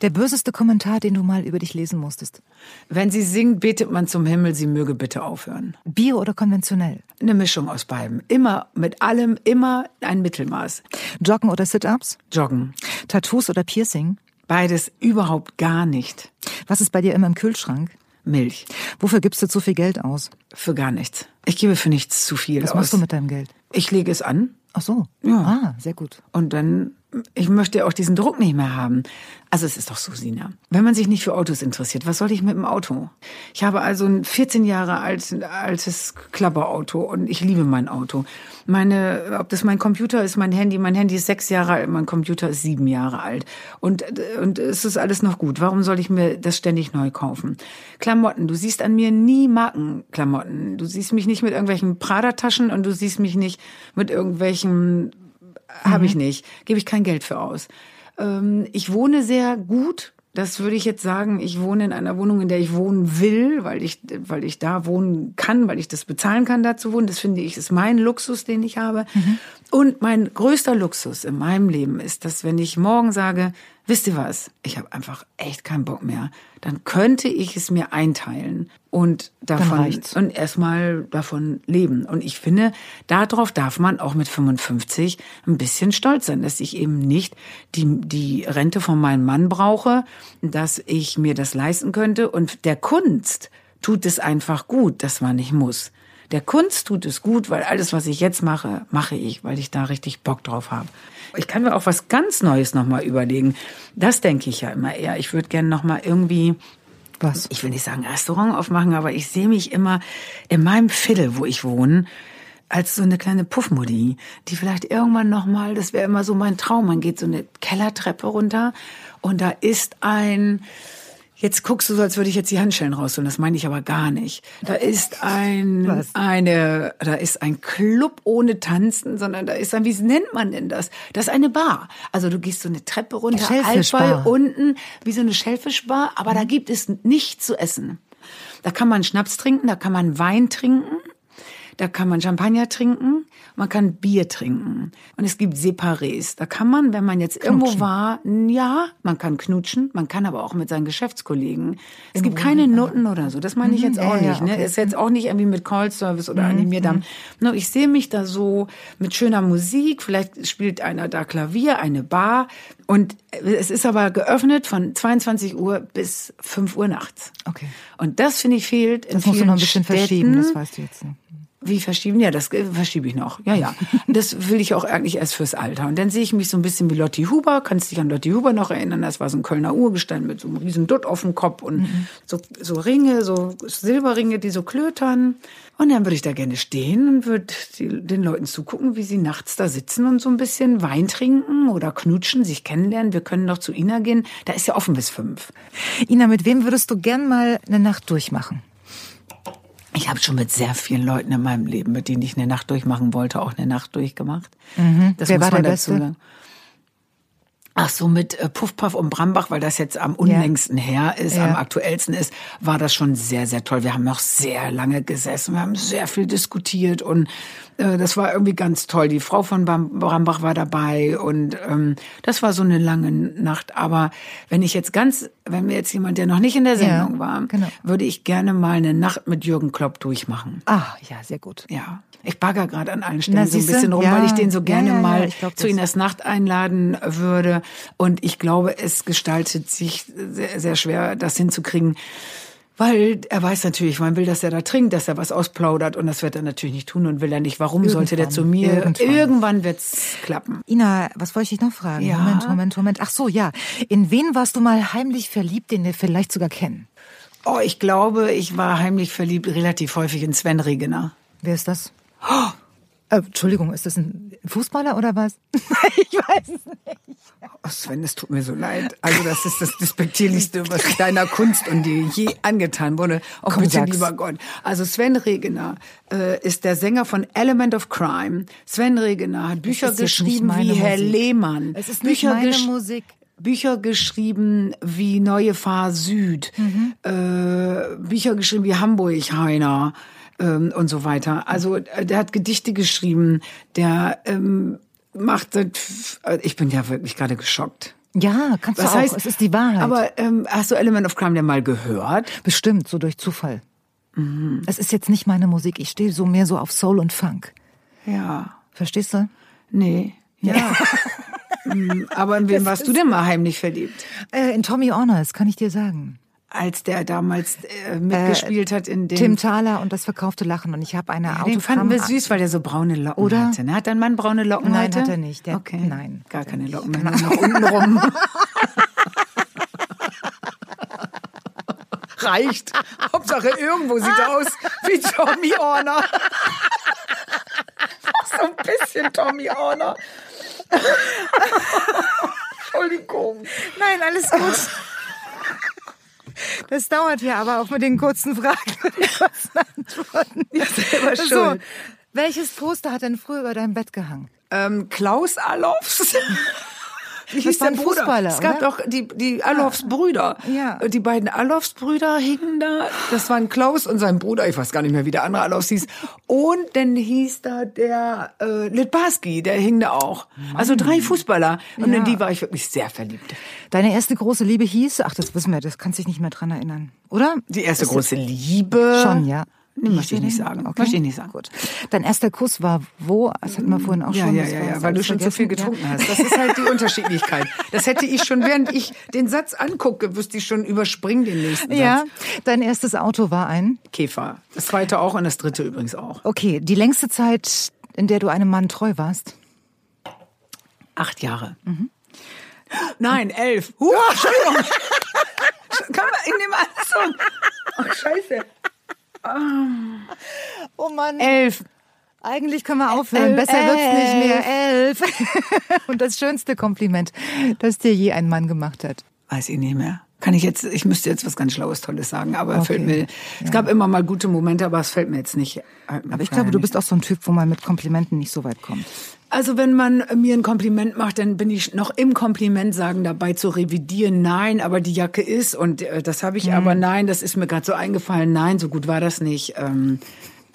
Der böseste Kommentar, den du mal über dich lesen musstest. Wenn sie singt, betet man zum Himmel, sie möge bitte aufhören. Bio oder konventionell? Eine Mischung aus beidem. Immer mit allem, immer ein Mittelmaß. Joggen oder Sit-ups? Joggen. Tattoos oder Piercing? Beides überhaupt gar nicht. Was ist bei dir immer im Kühlschrank? Milch. Wofür gibst du zu viel Geld aus? Für gar nichts. Ich gebe für nichts zu viel Was aus. machst du mit deinem Geld? Ich lege es an Ach so. Ja. Ah, sehr gut. und dann, ich möchte auch diesen Druck nicht mehr haben. Also es ist doch so, Sina. Wenn man sich nicht für Autos interessiert, was soll ich mit dem Auto? Ich habe also ein 14 Jahre alt, altes Klapperauto und ich liebe mein Auto. Meine, ob das mein Computer ist, mein Handy, mein Handy ist sechs Jahre alt, mein Computer ist sieben Jahre alt. Und, und es ist alles noch gut. Warum soll ich mir das ständig neu kaufen? Klamotten, du siehst an mir nie Markenklamotten. Du siehst mich nicht mit irgendwelchen Prada-Taschen und du siehst mich nicht mit irgendwelchen habe ich nicht. Gebe ich kein Geld für aus. Ähm, ich wohne sehr gut. Das würde ich jetzt sagen. Ich wohne in einer Wohnung, in der ich wohnen will, weil ich, weil ich da wohnen kann, weil ich das bezahlen kann, da zu wohnen. Das finde ich, ist mein Luxus, den ich habe. Und mein größter Luxus in meinem Leben ist, dass wenn ich morgen sage, wisst ihr was, ich habe einfach echt keinen Bock mehr, dann könnte ich es mir einteilen und davon und erstmal davon leben. Und ich finde, darauf darf man auch mit 55 ein bisschen stolz sein, dass ich eben nicht die, die Rente von meinem Mann brauche, dass ich mir das leisten könnte. Und der Kunst tut es einfach gut, dass man nicht muss. Der Kunst tut es gut, weil alles, was ich jetzt mache, mache ich, weil ich da richtig Bock drauf habe. Ich kann mir auch was ganz Neues nochmal überlegen. Das denke ich ja immer eher. Ich würde gerne nochmal irgendwie Was? ich will nicht sagen Restaurant aufmachen, aber ich sehe mich immer in meinem Viertel, wo ich wohne, als so eine kleine Puffmudi, die vielleicht irgendwann noch mal, das wäre immer so mein Traum, man geht so eine Kellertreppe runter und da ist ein Jetzt guckst du so, als würde ich jetzt die Handschellen rausholen. Das meine ich aber gar nicht. Da ist ein, Was? eine, da ist ein Club ohne Tanzen, sondern da ist ein, wie nennt man denn das? Das ist eine Bar. Also du gehst so eine Treppe runter. Altball unten, wie so eine Schellfischbar, aber da gibt es nichts zu essen. Da kann man Schnaps trinken, da kann man Wein trinken, da kann man Champagner trinken, man kann Bier trinken. Und es gibt Separés. Da kann man, wenn man jetzt irgendwo war, ja, man kann knutschen, man kann aber auch mit seinen Geschäftskollegen. Es gibt keine Noten oder so. Das meine ich jetzt Mhm, ja, auch ja, nicht. Ne? okay. Ist jetzt auch nicht irgendwie mit Call Service Mhm, oder Animierdamm. Nur ich sehe mich da so mit schöner Musik. Vielleicht spielt einer da Klavier, eine Bar. Und es ist aber geöffnet von 22 Uhr bis 5 Uhr nachts. Okay. Und das finde ich fehlt in Das musst du vielen noch ein bisschen Städten. verschieben, das weißt du jetzt nicht. Wie verschieben? Ja, das äh, verschiebe ich noch. Ja, ja. Das will ich auch eigentlich erst fürs Alter. Und dann sehe ich mich so ein bisschen wie Lotti Huber. Kannst dich an Lotti Huber noch erinnern? Das war so ein Kölner Urgestein mit so einem riesen Dutt auf dem Kopf und Mhm. so, so Ringe, so Silberringe, die so klötern. Und dann würde ich da gerne stehen und würde den Leuten zugucken, wie sie nachts da sitzen und so ein bisschen Wein trinken oder knutschen, sich kennenlernen. Wir können doch zu Ina gehen. Da ist ja offen bis fünf. Ina, mit wem würdest du gern mal eine Nacht durchmachen? Ich habe schon mit sehr vielen Leuten in meinem Leben, mit denen ich eine Nacht durchmachen wollte, auch eine Nacht durchgemacht. Das Mhm. Wer muss war man der dazu Beste? sagen. Ach so, mit äh, Puff Puff und Brambach, weil das jetzt am unlängsten her ist, Ja. am aktuellsten ist, war das schon sehr, sehr toll. Wir haben noch sehr lange gesessen, wir haben sehr viel diskutiert und äh, das war irgendwie ganz toll. Die Frau von Brambach war dabei und ähm, das war so eine lange Nacht. Aber wenn ich jetzt ganz, wenn mir jetzt jemand, der noch nicht in der Ja, Sendung war, genau. würde ich gerne mal eine Nacht mit Jürgen Klopp durchmachen. Ah, ja, sehr gut. Ja. Ich bagger gerade an allen Na, Stellen so ein bisschen rum, Ja. weil ich den so gerne ja, ja, mal glaub, zu Ihnen erst Nacht einladen würde. Und ich glaube, es gestaltet sich sehr, sehr schwer, das hinzukriegen. Weil er weiß natürlich, man will, dass er da trinkt, dass er was ausplaudert und das wird er natürlich nicht tun und will er nicht. Warum sollte der zu mir? irgendwann. Irgendwann wird's klappen. Ina, was wollte ich noch fragen? Ja. Moment, Moment, Moment. Ach so, ja. In wen warst du mal heimlich verliebt, den wir vielleicht sogar kennen? Oh, ich glaube, ich war heimlich verliebt relativ häufig in Sven Regener. Wer ist das? Äh, Entschuldigung, ist das ein Fußballer oder was? ich weiß es nicht. Oh Sven, es tut mir so leid. Also das ist das Despektierlichste, was deiner Kunst und dir je angetan wurde. Oh Komm, bitte, sag's. lieber Gott. Also Sven Regener äh, ist der Sänger von Element of Crime. Sven Regener hat Bücher nicht geschrieben meine wie Herr Musik. Lehmann. Es ist nicht Bücher meine gesch- Musik. Bücher geschrieben wie Neue Fahr Süd, Mhm. äh, Bücher geschrieben wie Hamburg Heiner ähm, und so weiter. Also äh, der hat Gedichte geschrieben, der ähm, macht äh, ich bin ja wirklich gerade geschockt. Ja, kannst Was du auch. heißt, es ist die Wahrheit. Aber ähm, hast du Element of Crime denn mal gehört? Bestimmt, so durch Zufall. Mhm. Es ist jetzt nicht meine Musik. Ich stehe so mehr so auf Soul und Funk. Ja. Verstehst du? Nee. Ja. Mm, Aber in wen warst du denn mal heimlich verliebt? Äh, in Tommy Honors, kann ich dir sagen. Als der damals äh, mitgespielt äh, hat in dem Tim Thaler und das verkaufte Lachen und ich habe eine ja, Den fanden wir süß, weil der so braune Locken Oder? hatte. Ne? Hat dein Mann braune Locken Nein, heute? hat er nicht. Der, okay. Nein. Gar keine Locken mehr, nur noch unten rum. Reicht. Hauptsache irgendwo sieht er aus wie Tommy Orner. so ein bisschen Tommy Orner. Entschuldigung. Nein, alles gut. Das dauert ja aber auch mit den kurzen Fragen und den kurzen Antworten. Ja, selber schuld. So, welches Poster hat denn früher über deinem Bett gehangen? Ähm, Klaus Allofs. Wie ein Bruder? Fußballer, Es gab oder? doch die, die Allofs Brüder. Ja. Die beiden Allofs Brüder hingen da. Das waren Klaus und sein Bruder. Ich weiß gar nicht mehr, wie der andere Allofs hieß. Und dann hieß da der äh, Litbarski, der hing da auch. Also drei Fußballer. Und Ja. in die war ich wirklich sehr verliebt. Deine erste große Liebe hieß, ach, das wissen wir, das kannst dich nicht mehr dran erinnern, oder? Die erste große Liebe. Schon, ja. Nee, möchte ich nicht sagen. Okay. Möchte ich nicht sagen. Gut. Dein erster Kuss war wo? Das hatten wir vorhin auch Ja, schon. ja, ja, ja, weil du schon zu viel vergessen. getrunken hast. Das ist halt die Unterschiedlichkeit. Das hätte ich schon, während ich den Satz angucke, wüsste ich schon überspringen den nächsten Ja. Satz. ja, dein erstes Auto war ein? Käfer. Das zweite auch und das dritte übrigens auch. Okay, die längste Zeit, in der du einem Mann treu warst? Acht Jahre. Nein, elf. Huh, Entschuldigung. Kann man in dem Anzug. Oh, scheiße. Oh Mann. Elf. Eigentlich können wir aufhören. Elf. Besser wird's nicht mehr. Elf. Und das schönste Kompliment, das dir je ein Mann gemacht hat. Weiß ich nicht mehr. Kann ich jetzt, ich müsste jetzt was ganz Schlaues, Tolles sagen, aber Okay. fällt mir, es gab immer mal gute Momente, aber es fällt mir jetzt nicht. Aber ich glaube, du bist auch so ein Typ, wo man mit Komplimenten nicht so weit kommt. Also wenn man mir ein Kompliment macht, dann bin ich noch im Kompliment sagen dabei zu revidieren, nein, aber die Jacke ist und äh, das habe ich aber nein, das ist mir gerade so eingefallen, nein, so gut war das nicht. Ähm,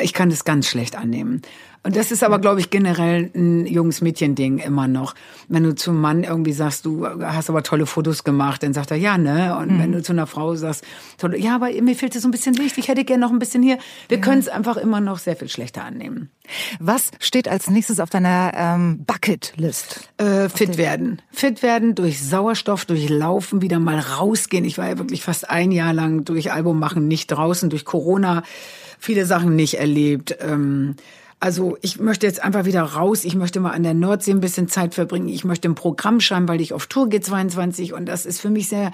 ich kann das ganz schlecht annehmen. Und das ist aber, glaube ich, generell ein Jungs-Mädchen-Ding immer noch. Wenn du zum Mann irgendwie sagst, du hast aber tolle Fotos gemacht, dann sagt er, ja, ne? Und wenn du zu einer Frau sagst, tolle, ja, aber mir fehlt so ein bisschen Licht, ich hätte gerne noch ein bisschen hier. Wir können es einfach immer noch sehr viel schlechter annehmen. Was steht als nächstes auf deiner ähm, Bucketlist? Äh, fit werden. Fit werden durch Sauerstoff, durch Laufen, wieder mal rausgehen. Ich war ja wirklich fast ein Jahr lang durch Album machen nicht draußen, durch Corona viele Sachen nicht erlebt. Ähm, also ich möchte jetzt einfach wieder raus. Ich möchte mal an der Nordsee ein bisschen Zeit verbringen. Ich möchte ein Programm schreiben, weil ich auf Tour gehe 22 und das ist für mich sehr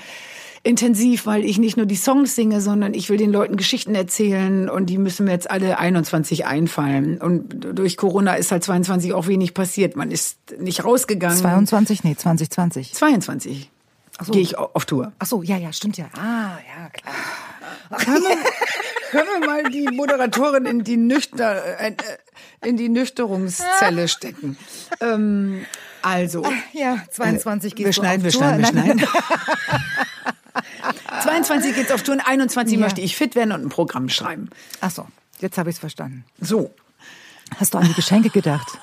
intensiv, weil ich nicht nur die Songs singe, sondern ich will den Leuten Geschichten erzählen und die müssen mir jetzt alle 21 einfallen. Und durch Corona ist halt 22 auch wenig passiert. Man ist nicht rausgegangen. 22? Nee, 2020. 22 so. gehe ich au- auf Tour. Ach so, ja, ja, stimmt ja. Ah, ja, klar. Können wir, können wir mal die Moderatorin in die, Nüchter, äh, in die Nüchterungszelle stecken? Ähm, also. Ja, 22 äh, geht's wir schneiden, auf wir schneiden, wir schneiden. 22 geht's auf Tour, und 21 Ja. möchte ich fit werden und ein Programm schreiben. Ach so, jetzt habe ich's verstanden. So. Hast du an die Geschenke gedacht?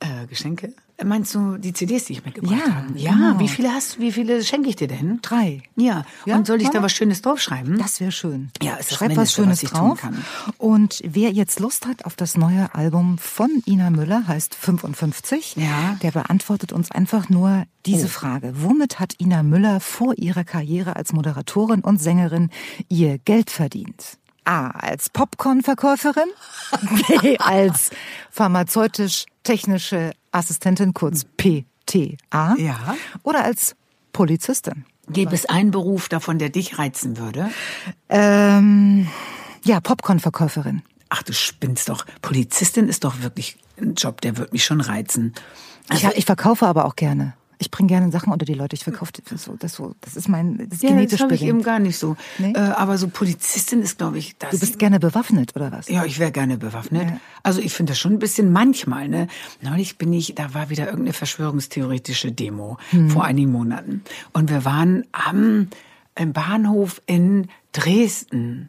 Äh, Geschenke? Meinst du die CDs, die ich mitgebracht Ja, habe? Ja, genau. wie viele hast du, wie viele schenke ich dir denn? Drei. Ja. Ja, Und soll ich da was Schönes draufschreiben? Das wäre schön. Ja, das Schreib was Schönes was drauf. kann. Und wer jetzt Lust hat auf das neue Album von Ina Müller, heißt 55, Ja. der beantwortet uns einfach nur diese Oh. Frage. Womit hat Ina Müller vor ihrer Karriere als Moderatorin und Sängerin ihr Geld verdient? A. Als Popcorn-Verkäuferin. B. Als pharmazeutisch-technische Assistentin, kurz PTA. Ja. Oder als Polizistin. Gäbe es einen Beruf davon, der dich reizen würde? Ähm, ja, Popcorn-Verkäuferin. Ach, du spinnst doch. Polizistin ist doch wirklich ein Job, der wird mich schon reizen. Ich, ich verkaufe aber auch gerne. Ich bringe gerne Sachen unter die Leute. Ich verkaufe das so, das so. Das ist mein das ist Ja, genetisch das ich eben gar nicht so. Nee? Äh, aber so Polizistin ist, glaube ich, das. Du bist gerne bewaffnet oder was? ja, ich wäre gerne bewaffnet. Ja. Also ich finde das schon ein bisschen manchmal. Ne? Neulich bin ich, da war wieder irgendeine verschwörungstheoretische Demo Hm. vor einigen Monaten. Und wir waren am im Bahnhof in Dresden.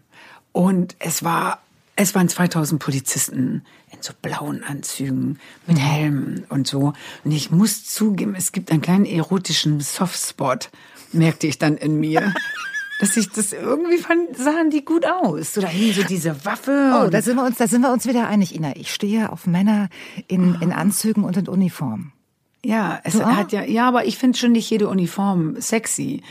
Und es war, es waren 2000 Polizisten in so blauen Anzügen mit Mhm. Helmen und so. Und ich muss zugeben, es gibt einen kleinen erotischen Softspot, merkte ich dann in mir. Dass ich das irgendwie fand, sahen die gut aus. So da hing so diese Waffe. Oh, da sind wir uns, da sind wir uns wieder einig, Ina. Ich stehe auf Männer in, in Anzügen und in Uniform. Ja, es auch? hat ja, ja, aber ich finde schon nicht jede Uniform sexy.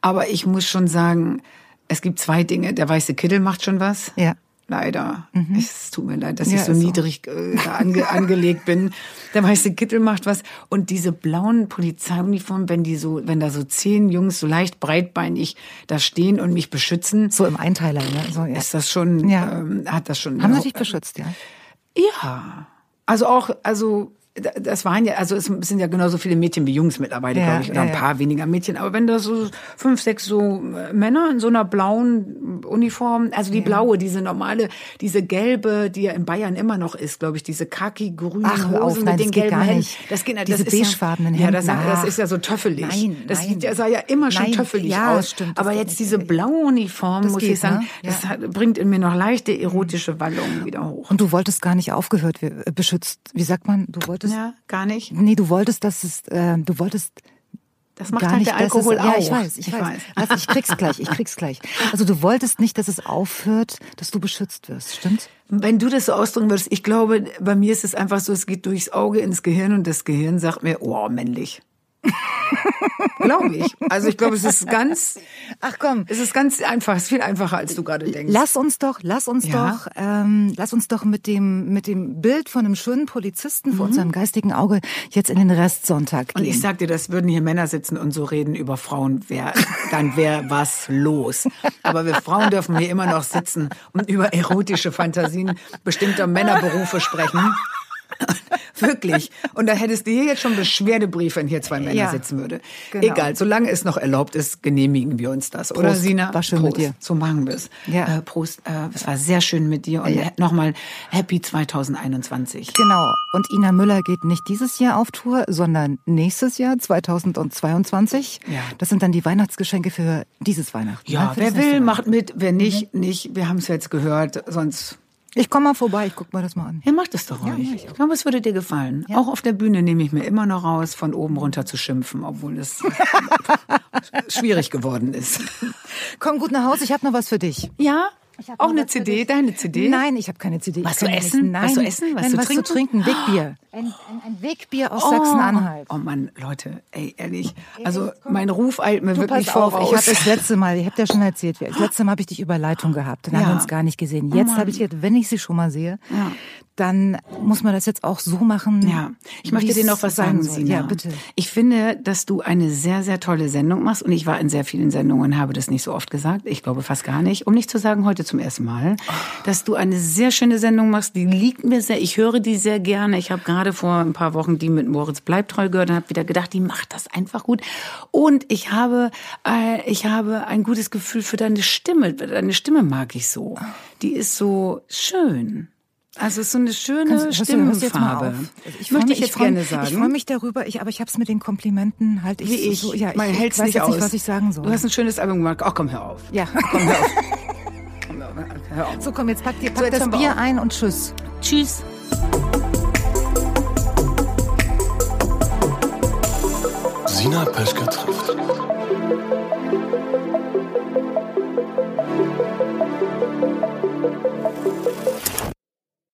Aber ich muss schon sagen, Es gibt zwei Dinge. Der weiße Kittel macht schon was. Ja. Leider. Mhm. Es tut mir leid, dass ja, ich so niedrig. Äh, ange angelegt bin. Der weiße Kittel macht was. Und diese blauen Polizeiuniformen, wenn die so, wenn da so zehn Jungs so leicht breitbeinig da stehen und mich beschützen. So im Einteiler, ne? So, ja. Ist das schon, ja. ähm, hat das schon. Haben sie dich beschützt, ja? Ja. Also auch, also das waren ja, also es sind ja genauso viele Mädchen wie Jungs mittlerweile, ja, glaube ich, oder ja, ein paar ja. weniger Mädchen. Aber wenn da so fünf, sechs so äh, Männer in so einer blauen Uniform, also die blaue, diese normale, diese gelbe, die ja in Bayern immer noch ist, glaube ich, diese khaki-grünen Hosen auf, nein, mit den gelben Händen. Das geht, das diese beigefarbenen Hemden. Ja, das, das, ist ja so töffelig. Nein, das nein. Sieht, sah ja immer schon nein, töffelig ja, aus. Stimmt, Aber jetzt diese blaue Uniform, muss geht, ich sagen, ne? das hat, bringt in mir noch leichte erotische Wallungen wieder hoch. Und du wolltest gar nicht aufgehört, äh, beschützt, wie sagt man, du wolltest wolltest? Ja, gar nicht. Nee, du wolltest, dass es, äh, du wolltest das macht gar halt nicht, der Alkohol es, auch. Ja, ich weiß, ich, ich weiß. weiß. Also ich krieg's gleich, ich krieg's gleich. Also du wolltest nicht, dass es aufhört, dass du beschützt wirst, stimmt's? Wenn du das so ausdrücken würdest, ich glaube, bei mir ist es einfach so, es geht durchs Auge ins Gehirn und das Gehirn sagt mir, oh, männlich. Glaube ich. Also ich glaube, es ist ganz. Ach komm, es ist ganz einfach. Es ist viel einfacher, als du gerade denkst. Lass uns doch, lass uns ja? doch, ähm, lass uns doch mit dem mit dem Bild von einem schönen Polizisten mhm. vor unserem geistigen Auge jetzt in den Restsonntag gehen. Und ich sag dir, das würden hier Männer sitzen und so reden über Frauen, wär, dann wäre was los. Aber wir Frauen dürfen hier immer noch sitzen und über erotische Fantasien bestimmter Männerberufe sprechen. Wirklich. Und da hättest du hier jetzt schon Beschwerdebriefe, wenn hier zwei Männer ja, sitzen würde. Genau. Egal, solange es noch erlaubt ist, genehmigen wir uns das. Oder Prost, Sina? War schön Prost. mit dir. So machen wir es. Ja. Äh, Prost. Äh, es war sehr schön mit dir. Und ja. nochmal Happy 2021. Genau. Und Ina Müller geht nicht dieses Jahr auf Tour, sondern nächstes Jahr, 2022. Ja. Das sind dann die Weihnachtsgeschenke für dieses Weihnachten. Ja, ne? wer will, macht mit. Wer nicht, mhm. nicht. Wir haben es jetzt gehört. Sonst ich komme mal vorbei, ich guck mir das mal an. Ja, mach das doch ruhig. Ja, ich, ich glaube, es würde dir gefallen. Ja. Auch auf der Bühne nehme ich mir immer noch raus, von oben runter zu schimpfen, obwohl es schwierig geworden ist. Komm gut nach Hause, ich habe noch was für dich. Ja? Auch eine CD, deine CD? Nein, ich habe keine CD. Was zu essen? Nein, was zu essen? Was, Nein, zu, was trinken? zu trinken? Wegbier. Ein, ein, ein Wegbier aus oh, Sachsen-Anhalt. Oh Mann, Leute, ey, ehrlich. Also mein Ruf eilt mir du, wirklich voraus. Auf, ich habe das letzte Mal, ich habe dir schon erzählt, das letzte Mal habe ich dich über Leitung gehabt. Dann ja. haben wir uns gar nicht gesehen. Jetzt oh habe ich jetzt, wenn ich sie schon mal sehe, ja dann muss man das jetzt auch so machen. Ja, ich möchte dir noch was sagen, Sina. Ja, bitte. Ich finde, dass du eine sehr, sehr tolle Sendung machst und ich war in sehr vielen Sendungen und habe das nicht so oft gesagt. Ich glaube fast gar nicht. Um nicht zu sagen, heute zum ersten Mal, dass du eine sehr schöne Sendung machst. Die liegt mir sehr. Ich höre die sehr gerne. Ich habe gerade vor ein paar Wochen die mit Moritz Bleibtreu gehört und habe wieder gedacht, die macht das einfach gut. Und ich habe, äh, ich habe ein gutes Gefühl für deine Stimme. Deine Stimme mag ich so. Die ist so schön. Also es ist so eine schöne Kannst, Stimmenfarbe. Also ich möchte mich, ich jetzt freu, gerne sagen. Ich freue mich darüber, ich, aber ich habe es mit den Komplimenten halt ich, Wie ich. So, ja, Man hält es nicht aus. Nicht, was ich sagen soll. Du hast ein schönes Album gemacht. Ach komm, hör auf. Ja, komm, hör auf. hör auf. So komm, jetzt pack dir pack so, das Bier ein und tschüss. Tschüss. Sina Peschke trifft.